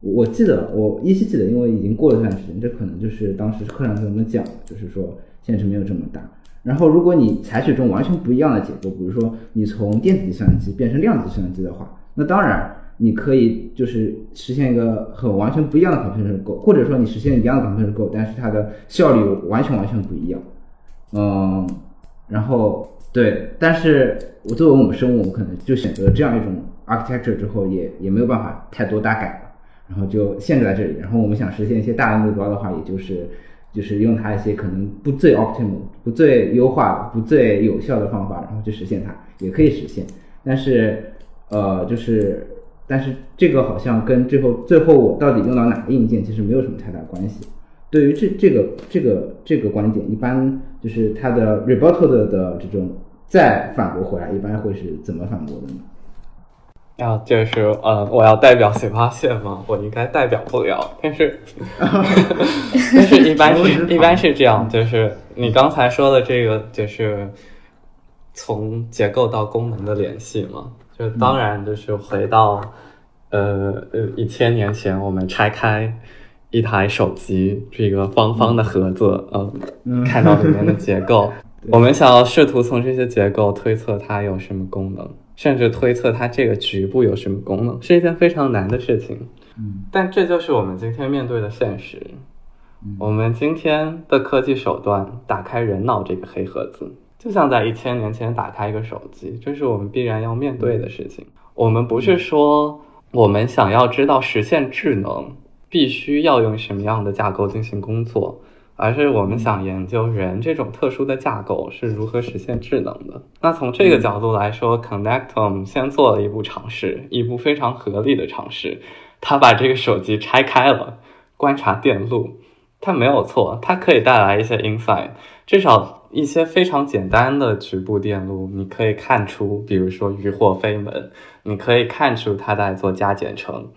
我记得我依稀记得，因为已经过了一段时间，这可能就是当时课上跟我们讲，就是说限制没有这么大。然后，如果你采取这种完全不一样的结构，比如说你从电子计算机变成量子计算机的话，那当然你可以就是实现一个很完全不一样的 computational Go，或者说你实现一样的 computational Go，但是它的效率完全完全不一样。嗯，然后对，但是我作为我们生物，我们可能就选择这样一种 architecture 之后，也也没有办法太多大改了。然后就限制在这里，然后我们想实现一些大的目标的话，也就是就是用它一些可能不最 optimal、不最优化、不最有效的方法，然后去实现它，也可以实现。但是呃，就是但是这个好像跟最后最后我到底用到哪个硬件其实没有什么太大关系。对于这这个这个这个观点，一般就是他的 rebuttal 的这种再反驳回来，一般会是怎么反驳的呢？要就是呃，我要代表水发现吗？我应该代表不了，但是 但是一般是 一般是这样，就是你刚才说的这个，就是从结构到功能的联系嘛，就当然就是回到呃呃一千年前，我们拆开一台手机这个方方的盒子，嗯，看到里面的结构，我们想要试图从这些结构推测它有什么功能。甚至推测它这个局部有什么功能，是一件非常难的事情。嗯，但这就是我们今天面对的现实。我们今天的科技手段，打开人脑这个黑盒子，就像在一千年前打开一个手机，这是我们必然要面对的事情。我们不是说我们想要知道实现智能，必须要用什么样的架构进行工作。而是我们想研究人这种特殊的架构是如何实现智能的。那从这个角度来说，Connectom 先做了一步尝试，一步非常合理的尝试。他把这个手机拆开了，观察电路，它没有错，它可以带来一些 insight。至少一些非常简单的局部电路，你可以看出，比如说渔获飞门，你可以看出它在做加减乘，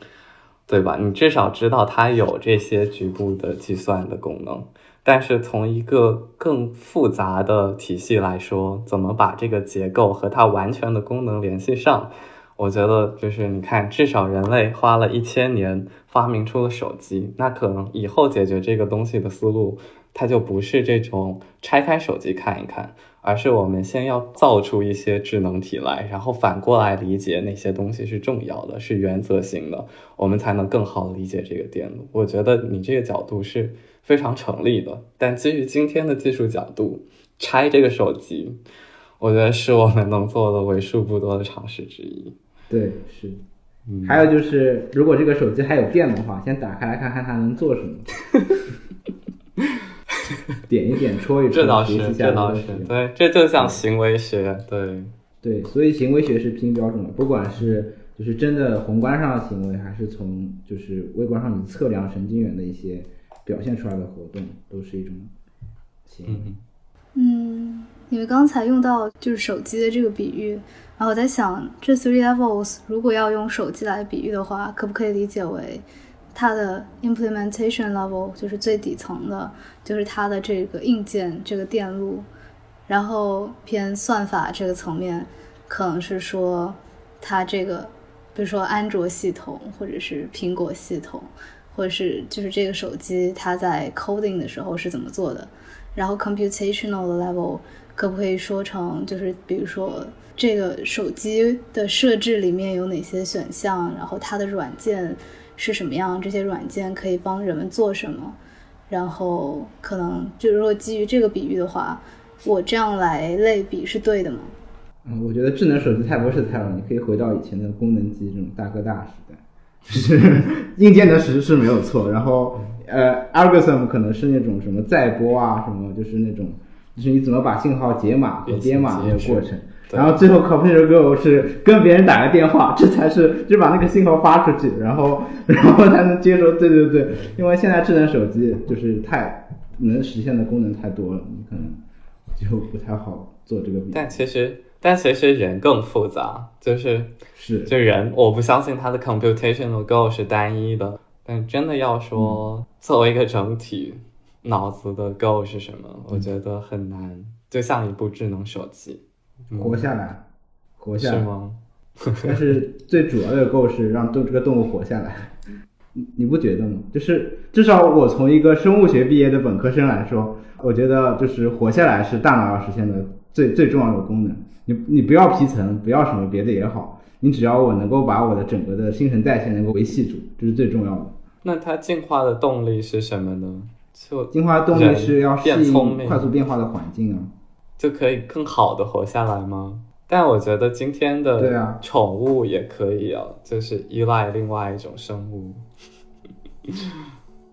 对吧？你至少知道它有这些局部的计算的功能。但是从一个更复杂的体系来说，怎么把这个结构和它完全的功能联系上？我觉得就是你看，至少人类花了一千年发明出了手机，那可能以后解决这个东西的思路，它就不是这种拆开手机看一看，而是我们先要造出一些智能体来，然后反过来理解哪些东西是重要的，是原则性的，我们才能更好理解这个电路。我觉得你这个角度是。非常成立的，但基于今天的技术角度，拆这个手机，我觉得是我们能做的为数不多的尝试之一。对，是。还有就是，如果这个手机还有电的话，先打开来看看它能做什么。点一点，戳一戳，这倒是，这倒是，对，这就像行为学，对。对，所以行为学是拼标准的，不管是就是真的宏观上的行为，还是从就是微观上你测量神经元的一些。表现出来的活动都是一种行为。嗯，你们刚才用到就是手机的这个比喻，然后我在想，这 three levels 如果要用手机来比喻的话，可不可以理解为它的 implementation level 就是最底层的，就是它的这个硬件这个电路，然后偏算法这个层面，可能是说它这个，比如说安卓系统或者是苹果系统。或者是就是这个手机它在 coding 的时候是怎么做的，然后 computational 的 level 可不可以说成就是比如说这个手机的设置里面有哪些选项，然后它的软件是什么样，这些软件可以帮人们做什么，然后可能就是说基于这个比喻的话，我这样来类比是对的吗？嗯，我觉得智能手机太不是太了，你可以回到以前的功能机这种大哥大时代。就是 硬件的实是没有错，然后呃，algorithm 可能是那种什么载波啊，什么就是那种，就是你怎么把信号解码和编码那个过程，然后最后 computer go 是跟别人打个电话，这才是就把那个信号发出去，然后 然后才能接收。对对对，因为现在智能手机就是太能实现的功能太多了，你可能就不太好做这个比。但其实。但其实人更复杂，就是是就人，我不相信他的 computational goal 是单一的。但真的要说作为一个整体，脑子的 goal 是什么？我觉得很难，就像一部智能手机，嗯活下来，活下来。是吗？但是最主要的构是让动这个动物活下来，你你不觉得吗？就是至少我从一个生物学毕业的本科生来说，我觉得就是活下来是大脑要实现的最最重要的功能。你你不要皮层，不要什么别的也好，你只要我能够把我的整个的新陈代谢能够维系住，这是最重要的。那它进化的动力是什么呢？就进化动力是要适应快速变化的环境啊。就可以更好的活下来吗？但我觉得今天的宠物也可以啊，就是依赖另外一种生物。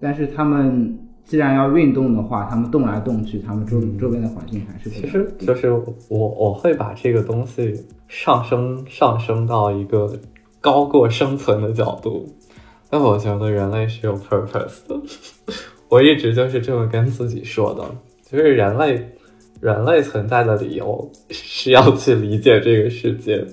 但是他们既然要运动的话，他们动来动去，他们周周边的环境还是不其实就是我我会把这个东西上升上升到一个高过生存的角度，但我觉得人类是有 purpose 的，我一直就是这么跟自己说的，就是人类人类存在的理由是要去理解这个世界。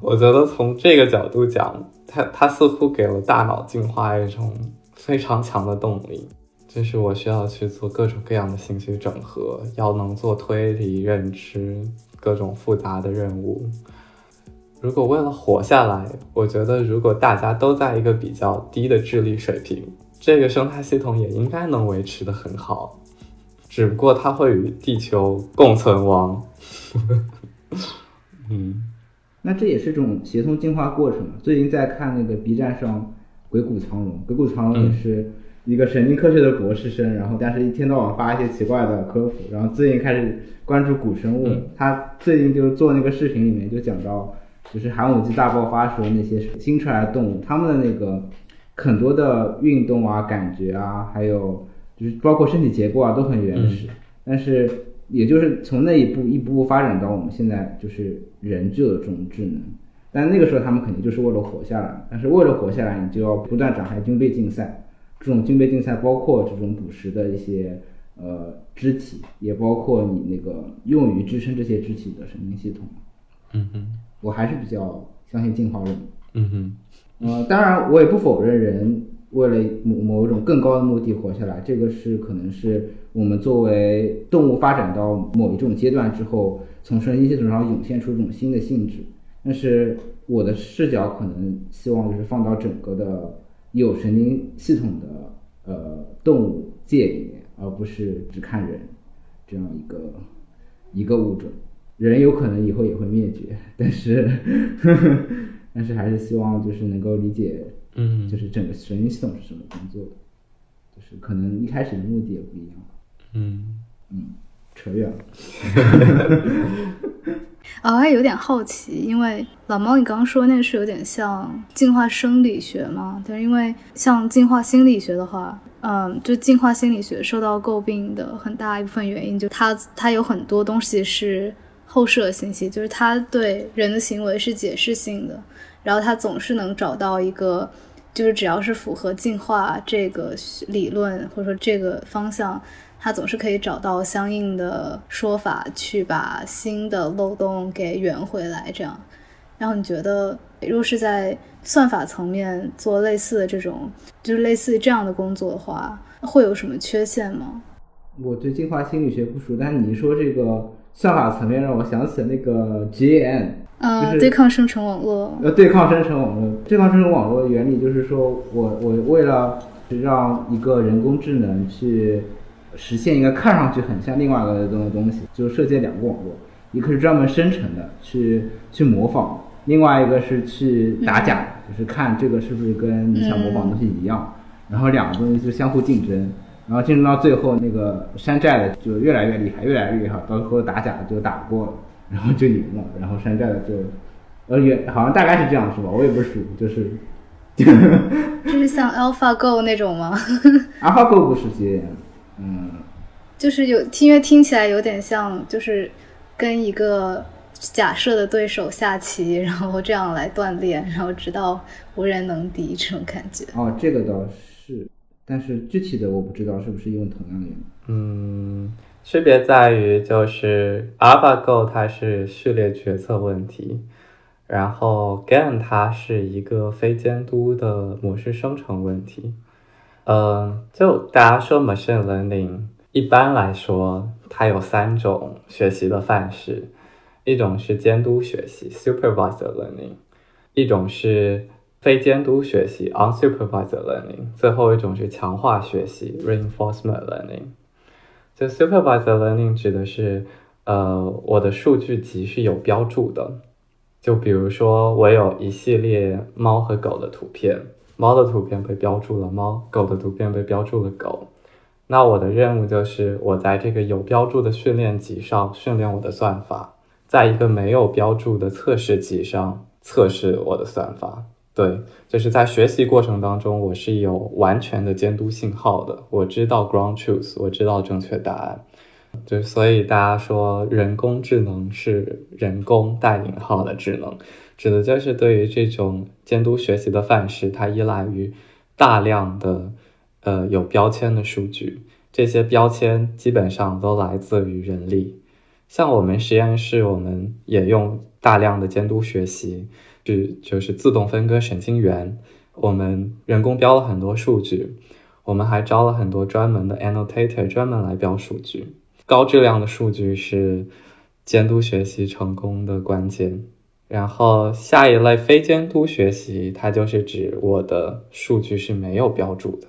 我觉得从这个角度讲，它它似乎给了大脑进化一种非常强的动力。就是我需要去做各种各样的信息整合，要能做推理、认知各种复杂的任务。如果为了活下来，我觉得如果大家都在一个比较低的智力水平，这个生态系统也应该能维持得很好。只不过它会与地球共存亡。嗯那这也是种协同进化过程。最近在看那个 B 站上《鬼谷藏龙》，鬼谷藏龙也是一个神经科学的博士生，然后但是一天到晚发一些奇怪的科普，然后最近开始关注古生物。嗯他最近就是做那个视频里面就讲到，就是寒武纪大爆发时候那些新出来的动物，它们的那个很多的运动啊、感觉啊，还有就是包括身体结构啊都很原始，但是也就是从那一步一步步发展到我们现在就是人具有的这种智能。但那个时候他们肯定就是为了活下来，但是为了活下来，你就要不断展开军备竞赛。这种军备竞赛包括这种捕食的一些呃肢体，也包括你那个用于支撑这些肢体的神经系统。嗯哼我还是比较相信进化论。嗯哼呃，当然，我也不否认人为了某某一种更高的目的活下来，这个是可能是我们作为动物发展到某一种阶段之后，从神经系统上涌现出一种新的性质。但是我的视角可能希望就是放到整个的有神经系统的呃动物界里面，而不是只看人这样一个一个物种。人有可能以后也会灭绝，但是呵呵但是还是希望就是能够理解，嗯就是整个神经系统是什么工作的，就是可能一开始的目的也不一样。嗯嗯，扯远了。啊，我还有点好奇，因为老猫，你刚刚说那个是有点像进化生理学嘛？就是因为像进化心理学的话，嗯，就进化心理学受到诟病的很大一部分原因，就它它有很多东西是后设信息，就是它对人的行为是解释性的，然后它总是能找到一个，就是只要是符合进化这个理论或者说这个方向。它总是可以找到相应的说法，去把新的漏洞给圆回来，这样。然后你觉得，如果是在算法层面做类似的这种，就是类似于这样的工作的话，会有什么缺陷吗？我对进化心理学不熟，但你说这个算法层面，让我想起了那个 GAN，嗯、就是对抗生成网络。呃，对抗生成网络，对抗生成网络的原理就是说我我为了让一个人工智能去实现一个看上去很像另外一个东东西，就设计两个网络，一个是专门生成的，去去模仿，另外一个是去打假的，就是看这个是不是跟你想模仿的东西一样，然后两个东西就相互竞争，然后竞争到最后，那个山寨的就越来越厉害，越来越厉害，到最后打假的就打不过了，然后就赢了，然后山寨的就。呃，也好像大概是这样是吧？我也不熟，就是 就是像 AlphaGo 那种吗？AlphaGo 不是这样，嗯，就是有听，因为听起来有点像，就是跟一个假设的对手下棋，然后这样来锻炼，然后直到无人能敌这种感觉。哦，这个倒是，但是具体的我不知道是不是用同样的原理。嗯，区别在于就是 AlphaGo 它是序列决策问题，然后 GAN 它是一个非监督的模式生成问题。嗯，就大家说 machine learning，一般来说它有三种学习的范式，一种是监督学习 supervised learning，一种是非监督学习 unsupervised learning，最后一种是强化学习 reinforcement learning。就 supervised learning 指的是，呃，我的数据集是有标注的，就比如说我有一系列猫和狗的图片，猫的图片被标注了猫，狗的图片被标注了狗。那我的任务就是我在这个有标注的训练集上训练我的算法，在一个没有标注的测试集上测试我的算法。对，就是在学习过程当中，我是有完全的监督信号的。我知道 ground truth，我知道正确答案。就所以大家说人工智能是人工带引号的智能，指的就是对于这种监督学习的范式，它依赖于大量的呃有标签的数据。这些标签基本上都来自于人力。像我们实验室，我们也用大量的监督学习。是就是自动分割神经元，我们人工标了很多数据，我们还招了很多专门的 annotator，专门来标数据。高质量的数据是监督学习成功的关键。然后下一类非监督学习，它就是指我的数据是没有标注的。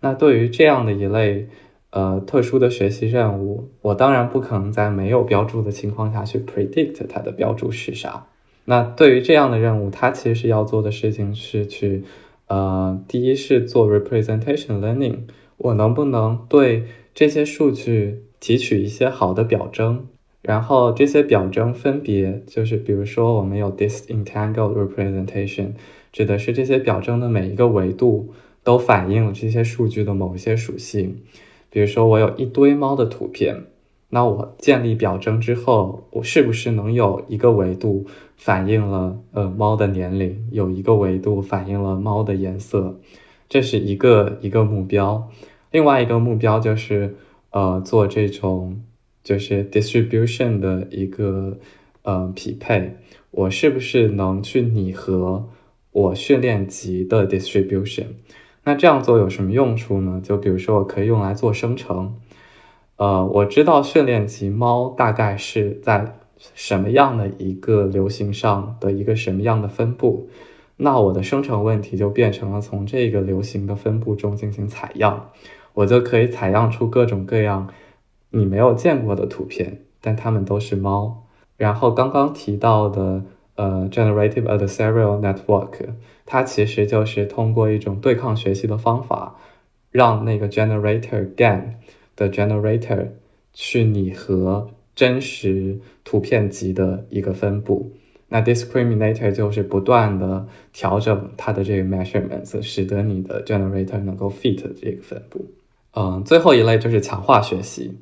那对于这样的一类呃特殊的学习任务，我当然不可能在没有标注的情况下去 predict 它的标注是啥。那对于这样的任务，它其实要做的事情是去，呃，第一是做 representation learning，我能不能对这些数据提取一些好的表征，然后这些表征分别就是，比如说我们有 disentangled representation，指的是这些表征的每一个维度都反映了这些数据的某一些属性，比如说我有一堆猫的图片。那我建立表征之后，我是不是能有一个维度反映了呃猫的年龄，有一个维度反映了猫的颜色？这是一个一个目标。另外一个目标就是呃做这种就是 distribution 的一个呃匹配，我是不是能去拟合我训练集的 distribution？那这样做有什么用处呢？就比如说我可以用来做生成。呃，我知道训练集猫大概是在什么样的一个流行上的一个什么样的分布，那我的生成问题就变成了从这个流行的分布中进行采样，我就可以采样出各种各样你没有见过的图片，但它们都是猫。然后刚刚提到的呃，generative adversarial network，它其实就是通过一种对抗学习的方法，让那个 generator GAN。的 generator 去拟合真实图片集的一个分布，那 discriminator 就是不断的调整它的这个 measurements，使得你的 generator 能够 fit 这个分布。嗯，最后一类就是强化学习，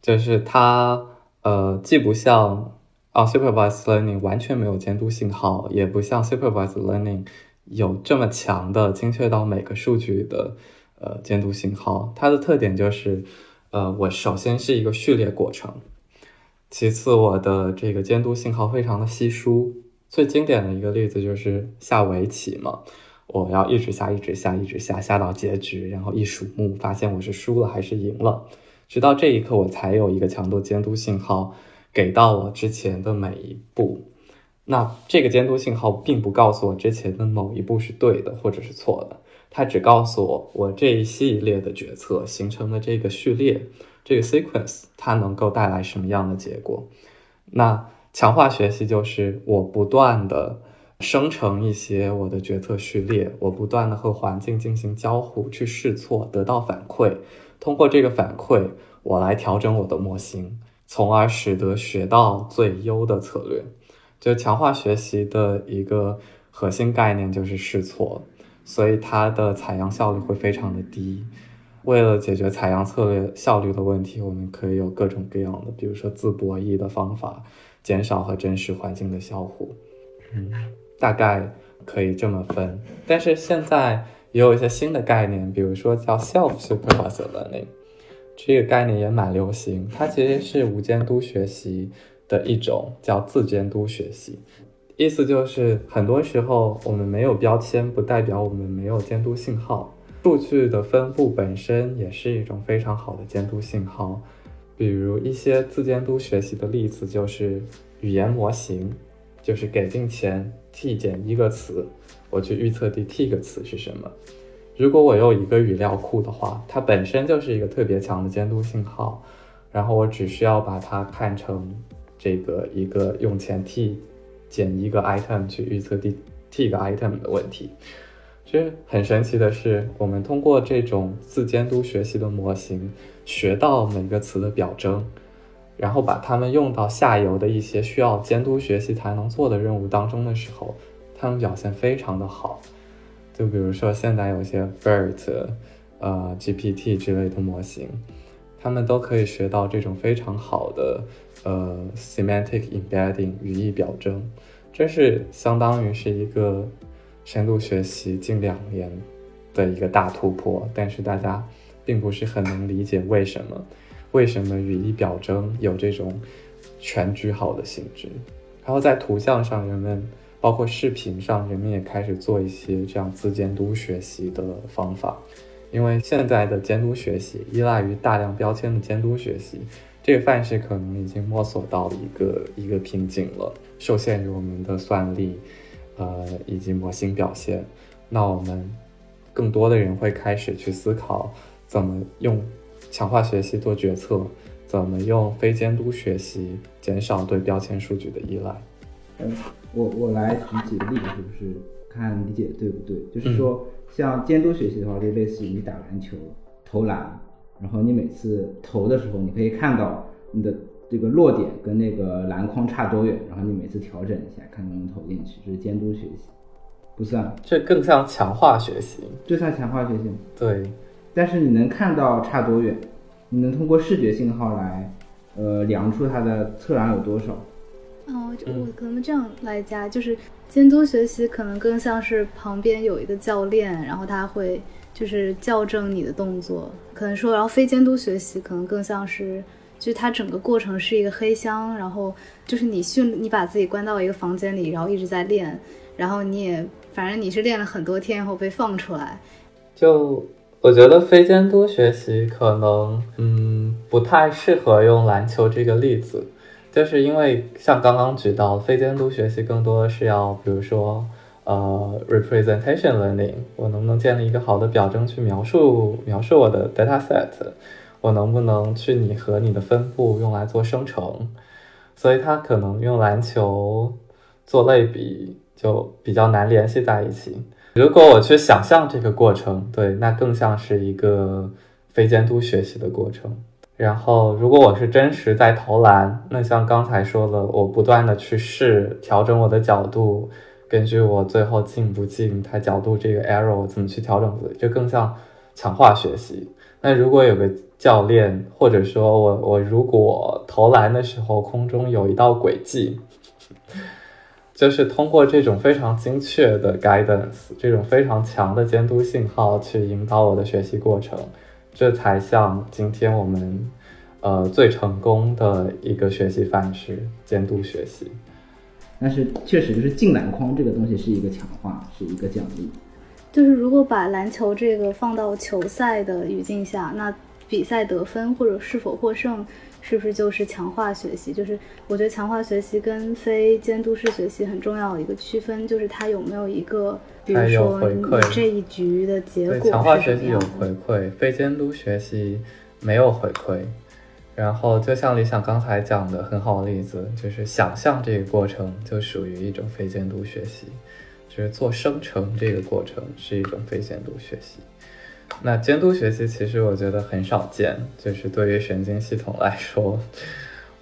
就是它呃既不像 unsupervised learning 完全没有监督信号，也不像 supervised learning 有这么强的精确到每个数据的呃监督信号。它的特点就是。呃，我首先是一个序列过程，其次我的这个监督信号非常的稀疏。最经典的一个例子就是下围棋嘛，我要一直下，一直下，一直下，下到结局，然后一数目发现我是输了还是赢了，直到这一刻我才有一个强度监督信号给到我之前的每一步。那这个监督信号并不告诉我之前的某一步是对的或者是错的。它只告诉我，我这一系列的决策形成的这个序列，这个 sequence，它能够带来什么样的结果？那强化学习就是我不断的生成一些我的决策序列，我不断的和环境进行交互，去试错，得到反馈，通过这个反馈，我来调整我的模型，从而使得学到最优的策略。就强化学习的一个核心概念就是试错。所以它的采样效率会非常的低。为了解决采样策略效率的问题，我们可以有各种各样的，比如说自博弈的方法，减少和真实环境的交互。嗯，大概可以这么分。但是现在也有一些新的概念，比如说叫 self-supervised learning，这个概念也蛮流行。它其实是无监督学习的一种，叫自监督学习。意思就是很多时候我们没有标签，不代表我们没有监督信号。数据的分布本身也是一种非常好的监督信号。比如一些自监督学习的例子就是语言模型，就是给定前 t 减一个词，我去预测第 t 个词是什么。如果我有一个语料库的话，它本身就是一个特别强的监督信号。然后我只需要把它看成这个一个用前 t 减一个 item 去预测第 t 个 item 的问题。其实很神奇的是，我们通过这种自监督学习的模型，学到每个词的表征，然后把它们用到下游的一些需要监督学习才能做的任务当中的时候，它们表现非常的好。就比如说现在有些 BERT、呃 GPT 之类的模型，他们都可以学到这种非常好的呃 semantic embedding 语义表征，这是相当于是一个。深度学习近两年的一个大突破，但是大家并不是很能理解为什么，为什么语义表征有这种全句号的性质。然后在图像上，人们包括视频上，人们也开始做一些这样自监督学习的方法。因为现在的监督学习依赖于大量标签的监督学习，这个范式可能已经摸索到一个一个瓶颈了，受限于我们的算力。呃，以及模型表现，那我们更多的人会开始去思考怎么用强化学习做决策，怎么用非监督学习减少对标签数据的依赖。嗯，我我来举几个例子，就是看理解对不对？就是说，像监督学习的话，就类似于你打篮球投篮，然后你每次投的时候，你可以看到你的。这个落点跟那个篮筐差多远，然后你每次调整一下，看能不能投进去，这是监督学习，不算。这更像强化学习，这算强化学习。对，但是你能看到差多远，你能通过视觉信号来，呃，量出它的测量有多少。哦，我可能这样来加，就是监督学习可能更像是旁边有一个教练，然后他会就是校正你的动作，可能说，然后非监督学习可能更像是。就是它整个过程是一个黑箱，然后就是你训，你把自己关到一个房间里，然后一直在练，然后你也反正你是练了很多天后被放出来。就我觉得非监督学习可能嗯不太适合用篮球这个例子，就是因为像刚刚举到非监督学习更多的是要比如说呃 representation learning，我能不能建立一个好的表征去描述描述我的 data set。我能不能去拟合你的分布用来做生成？所以它可能用篮球做类比就比较难联系在一起。如果我去想象这个过程，对，那更像是一个非监督学习的过程。然后如果我是真实在投篮，那像刚才说的，我不断的去试调整我的角度，根据我最后进不进它角度这个 arrow 怎么去调整自己，这更像强化学习。那如果有个教练，或者说我我如果投篮的时候空中有一道轨迹，就是通过这种非常精确的 guidance，这种非常强的监督信号去引导我的学习过程，这才像今天我们呃最成功的一个学习范式——监督学习。但是确实就是进篮筐这个东西是一个强化，是一个奖励。就是如果把篮球这个放到球赛的语境下，那。比赛得分或者是否获胜，是不是就是强化学习？就是我觉得强化学习跟非监督式学习很重要的一个区分，就是它有没有一个，比如说你这一局的结果强化学习有回馈，非监督学习没有回馈。然后就像李想刚才讲的很好的例子，就是想象这个过程就属于一种非监督学习，就是做生成这个过程是一种非监督学习。那监督学习其实我觉得很少见，就是对于神经系统来说，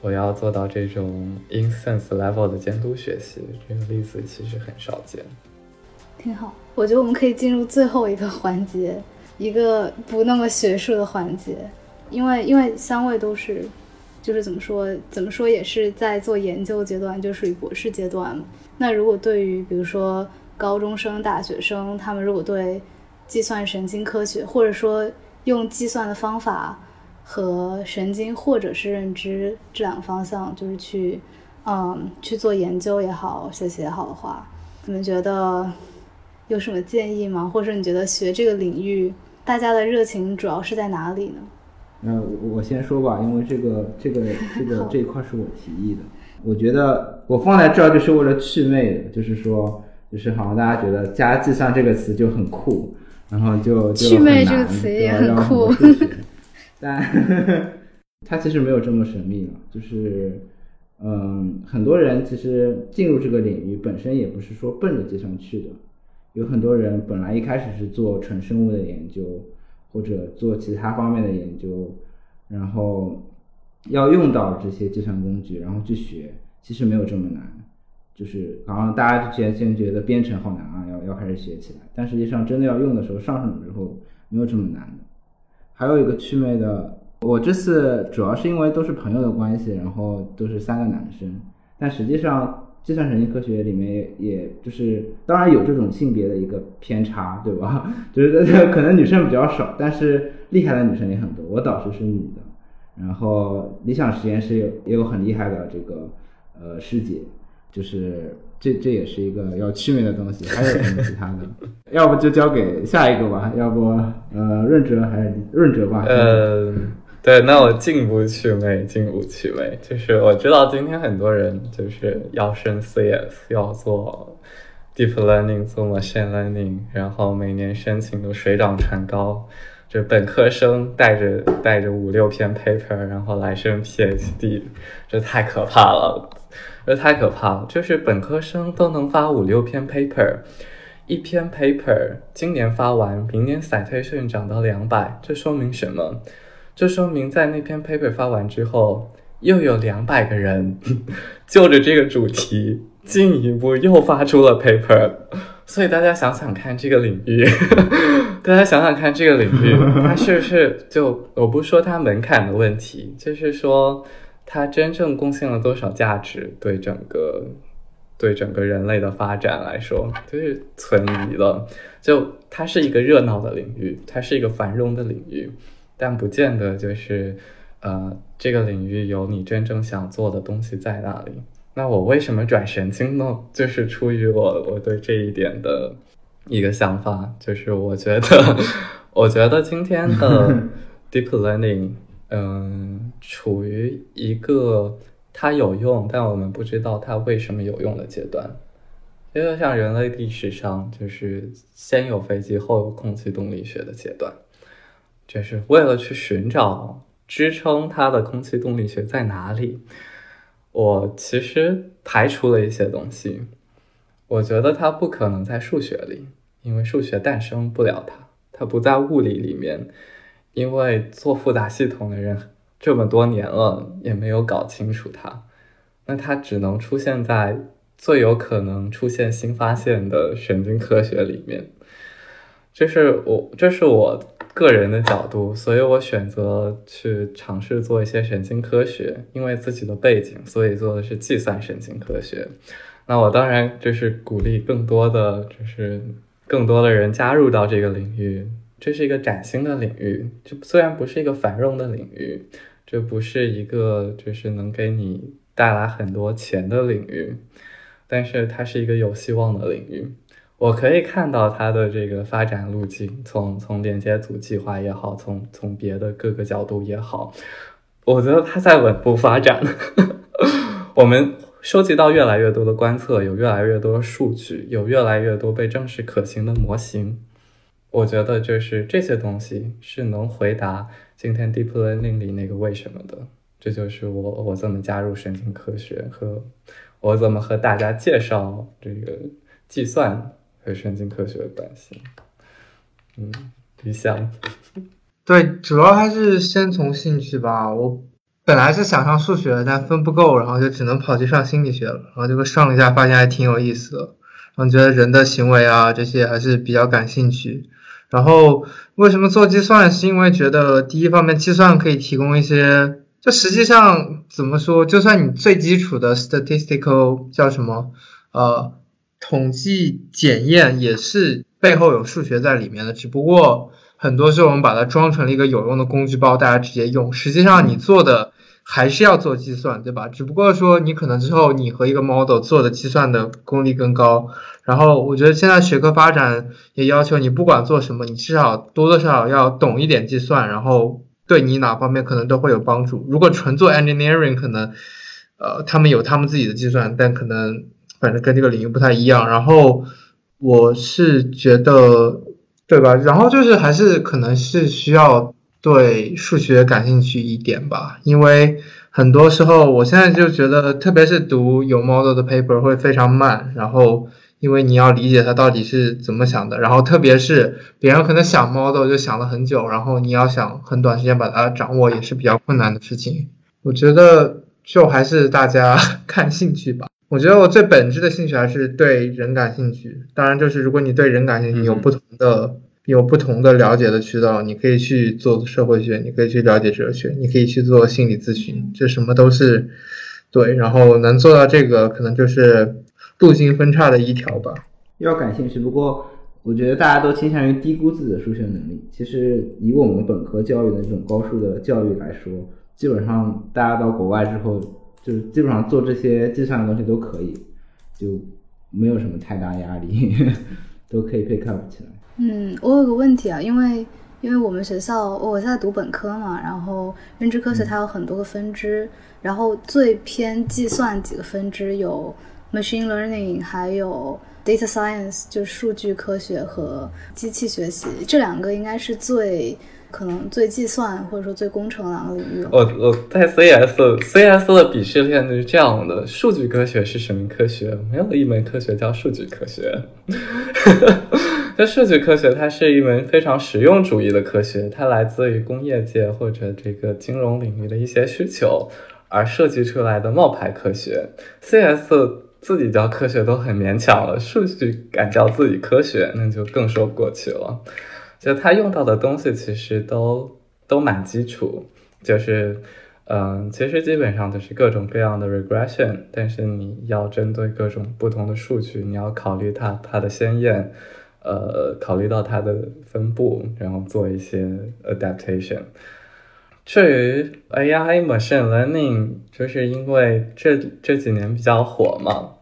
我要做到这种 instance level 的监督学习，这个例子其实很少见。挺好，我觉得我们可以进入最后一个环节，一个不那么学术的环节，因为因为三位都是，就是怎么说怎么说也是在做研究阶段，就属于博士阶段嘛。那如果对于比如说高中生、大学生，他们如果对计算神经科学，或者说用计算的方法和神经或者是认知这两个方向，就是去嗯，去做研究也好，学习也好的话，你们觉得有什么建议吗？或者你觉得学这个领域，大家的热情主要是在哪里呢？那我我先说吧，因为这个这个 这个这一块是我提议的。我觉得我放在这儿就是为了趣味的，就是说，就是好像大家觉得加计算这个词就很酷，然后就就很难词也对吧很酷要很多数学但它其实没有这么神秘了，就是嗯，很多人其实进入这个领域本身也不是说奔着计算去的，有很多人本来一开始是做纯生物的研究，或者做其他方面的研究，然后要用到这些计算工具，然后去学，其实没有这么难。就是好像大家之前先觉得编程好难啊，要要开始学起来，但实际上真的要用的时候，上手之后没有这么难的。还有一个趣味的，我这次主要是因为都是朋友的关系，然后都是三个男生，但实际上计算神经科学里面也也就是当然有这种性别的一个偏差，对吧？就是可能女生比较少，但是厉害的女生也很多。我导师是女的，然后理想实验室有也有很厉害的这个呃师姐，就是这这也是一个要趣味的东西。还有什么其他的？要不就交给下一个吧，要不呃润哲还是润哲吧？呃，对，那我进不去味，进不去味。就是我知道今天很多人就是要升 CS，要做 deep learning，做 machine learning，然后每年申请都水涨船高。就本科生带着带着五六篇 paper，然后来升 PhD，这太可怕了，这太可怕了。就是本科生都能发五六篇 paper，一篇 paper 今年发完，明年 SCI 认证涨到两百，这说明什么？这说明在那篇 paper 发完之后，又有两百个人 就着这个主题进一步又发出了 paper。所以大家想想看，这个领域，大家想想看，这个领域它是不是就我不说它门槛的问题，就是说它真正贡献了多少价值，对整个对整个人类的发展来说，就是存疑了。就它是一个热闹的领域，它是一个繁荣的领域，但不见得就是呃这个领域有你真正想做的东西在那里。那我为什么转神经呢？就是出于我我对这一点的一个想法，就是我觉得，我觉得今天的 deep learning，嗯，处于一个它有用，但我们不知道它为什么有用的阶段。因为像人类历史上，就是先有飞机，后有空气动力学的阶段，就是为了去寻找支撑它的空气动力学在哪里。我其实排除了一些东西，我觉得它不可能在数学里，因为数学诞生不了它，它不在物理里面，因为做复杂系统的人这么多年了也没有搞清楚它，那它只能出现在最有可能出现新发现的神经科学里面，这是我这是我个人的角度，所以我选择去尝试做一些神经科学，因为自己的背景，所以做的是计算神经科学。那我当然就是鼓励更多的，就是更多的人加入到这个领域。这是一个崭新的领域，这虽然不是一个繁荣的领域，这不是一个就是能给你带来很多钱的领域，但是它是一个有希望的领域。我可以看到它的这个发展路径，从从连接组计划也好，从从别的各个角度也好，我觉得它在稳步发展。我们收集到越来越多的观测，有越来越多的数据，有越来越多被证实可行的模型。我觉得就是这些东西是能回答今天 deep learning 里那个为什么的。这就是我我怎么加入神经科学和我怎么和大家介绍这个计算。和神经科学的关系，嗯，理想。对，主要还是先从兴趣吧。我本来是想上数学，但分不够，然后就只能跑去上心理学了。然后结果上了一下，发现还挺有意思的。我觉得人的行为啊这些还是比较感兴趣。然后为什么做计算？是因为觉得第一方面，计算可以提供一些，就实际上怎么说，就算你最基础的 statistical 叫什么，呃。统计检验也是背后有数学在里面的，只不过很多时候我们把它装成了一个有用的工具包，大家直接用。实际上你做的还是要做计算，对吧？只不过说你可能之后你和一个 model 做的计算的功力更高。然后我觉得现在学科发展也要求你不管做什么，你至少多多少少要懂一点计算，然后对你哪方面可能都会有帮助。如果纯做 engineering，可能呃他们有他们自己的计算，但可能反正跟这个领域不太一样。然后我是觉得，对吧？然后就是还是可能是需要。对数学感兴趣一点吧，因为很多时候我现在就觉得，特别是读有 model 的 paper 会非常慢，然后因为你要理解它到底是怎么想的，然后特别是别人可能想 model 就想了很久，然后你要想很短时间把它掌握也是比较困难的事情。我觉得就还是大家 看兴趣吧。我觉得我最本质的兴趣还是对人感兴趣。当然，就是如果你对人感兴趣，有不同的。有不同的了解的渠道，你可以去做社会学，你可以去了解哲学，你可以去做心理咨询，这什么都是对。然后能做到这个，可能就是路径分叉的一条吧。要感兴趣，不过我觉得大家都倾向于低估自己的数学能力。其实以我们本科教育的这种高数的教育来说，基本上大家到国外之后，就是基本上做这些计算的东西都可以，就没有什么太大压力，都可以 pick up 起来。嗯，我有个问题啊，因为因为我们学校我在读本科嘛，然后认知科学它有很多个分支，然后最偏计算几个分支有 machine learning，还有 data science，就是数据科学和机器学习，这两个应该是最可能最计算或者说最工程两个领域。我我在 CS，CS 的鄙视链就是这样的，数据科学是什么科学？没有一门科学叫数据科学。这数据科学它是一门非常实用主义的科学，它来自于工业界或者这个金融领域的一些需求而设计出来的冒牌科学。CS 自己叫科学都很勉强了，数据敢叫自己科学，那就更说不过去了。就它用到的东西其实都都蛮基础，就是嗯，其实基本上都是各种各样的 regression，但是你要针对各种不同的数据，你要考虑它它的鲜艳。呃，考虑到它的分布，然后做一些 adaptation。至于 AI machine learning，就是因为这这几年比较火嘛，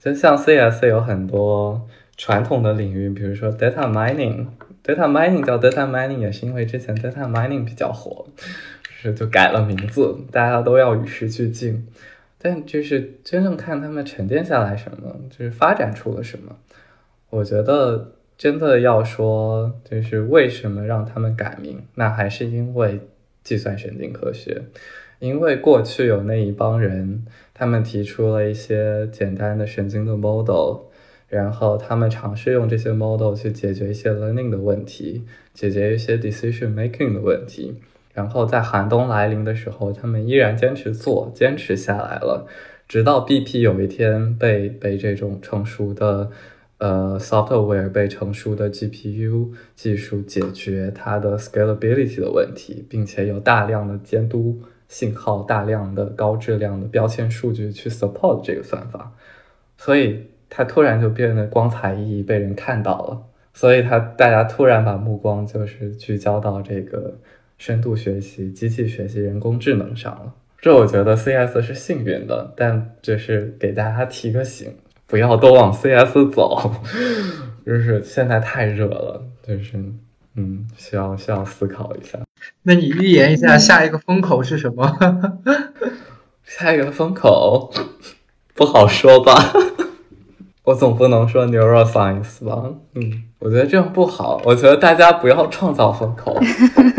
就像 CS 有很多传统的领域，比如说 data mining，data mining 叫 data mining 也是因为之前 data mining 比较火，是就改了名字，大家都要与时俱进。但就是真正看他们沉淀下来什么，就是发展出了什么，我觉得。真的要说，就是为什么让他们改名？那还是因为计算神经科学，因为过去有那一帮人，他们提出了一些简单的神经的 model，然后他们尝试用这些 model 去解决一些 learning 的问题，解决一些 decision making 的问题，然后在寒冬来临的时候，他们依然坚持做，坚持下来了，直到 BP 有一天被被这种成熟的。呃，software 被成熟的 GPU 技术解决它的 scalability 的问题，并且有大量的监督信号、大量的高质量的标签数据去 support 这个算法，所以它突然就变得光彩熠熠，被人看到了。所以它大家突然把目光就是聚焦到这个深度学习、机器学习、人工智能上了。这我觉得 CS 是幸运的，但就是给大家提个醒。不要都往 CS 走，就是现在太热了，就是嗯，需要需要思考一下。那你预言一下下一个风口是什么？下一个风口不好说吧，我总不能说 neuroscience 吧？嗯，我觉得这样不好。我觉得大家不要创造风口，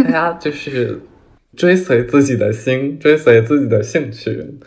大家就是追随自己的心，追随自己的兴趣。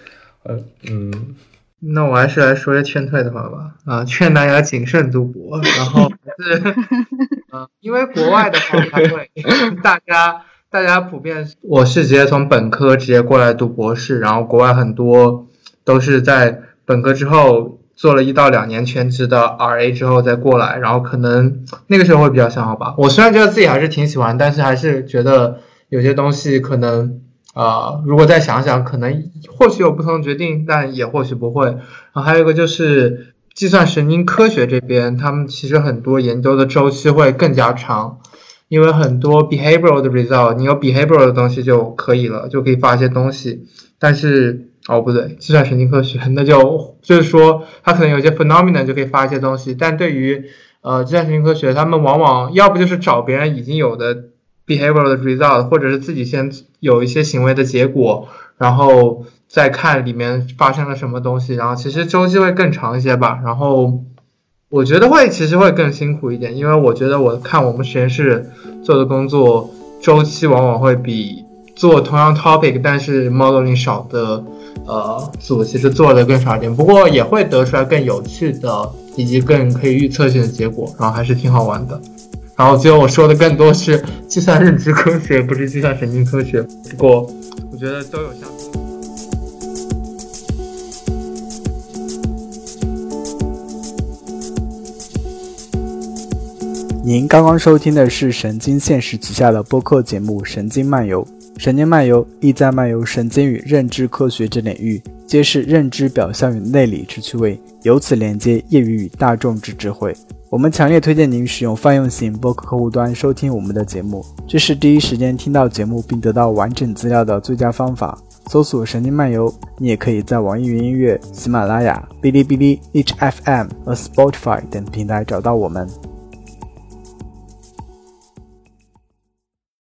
呃，嗯。那我还是来说些劝退的话吧。啊，劝大家谨慎读博。然后是，嗯，因为国外的话，他会 大家大家普遍，我是直接从本科直接过来读博士，然后国外很多都是在本科之后做了一到两年全职的 RA 之后再过来，然后可能那个时候会比较想好吧。我虽然觉得自己还是挺喜欢，但是还是觉得有些东西可能。啊，如果再想想，可能或许有不同的决定，但也或许不会。然后还有一个就是计算神经科学这边，他们其实很多研究的周期会更加长。因为很多 behavioral 的 result，你有 behavioral 的东西就可以了，就可以发一些东西。但是哦不对，计算神经科学 那就就是说它可能有些 phenomenon 就可以发一些东西，但对于呃计算神经科学，他们往往要不就是找别人已经有的 behavioral 的 result，或者是自己先有一些行为的结果，然后再看里面发生了什么东西，然后其实周期会更长一些吧，然后。我觉得会，其实会更辛苦一点，因为我觉得我看我们实验室做的工作周期往往会比做同样 topic 但是 modeling 少的呃组其实做的更少一点。不过也会得出来更有趣的以及更可以预测性的结果，然后还是挺好玩的。然后最后我说的更多是计算认知科学，不是计算神经科学。不过我觉得都有相。您刚刚收听的是神经现实旗下的播客节目《神经漫游》。神经漫游意在漫游神经与认知科学之领域，揭示认知表象与内里之趣味，由此连接业余与大众之智慧。我们强烈推荐您使用泛用型播客客户端收听我们的节目，这是第一时间听到节目并得到完整资料的最佳方法。搜索“神经漫游”，你也可以在网易云音乐、喜马拉雅、哔哩哔哩、H F M 和 Spotify 等平台找到我们。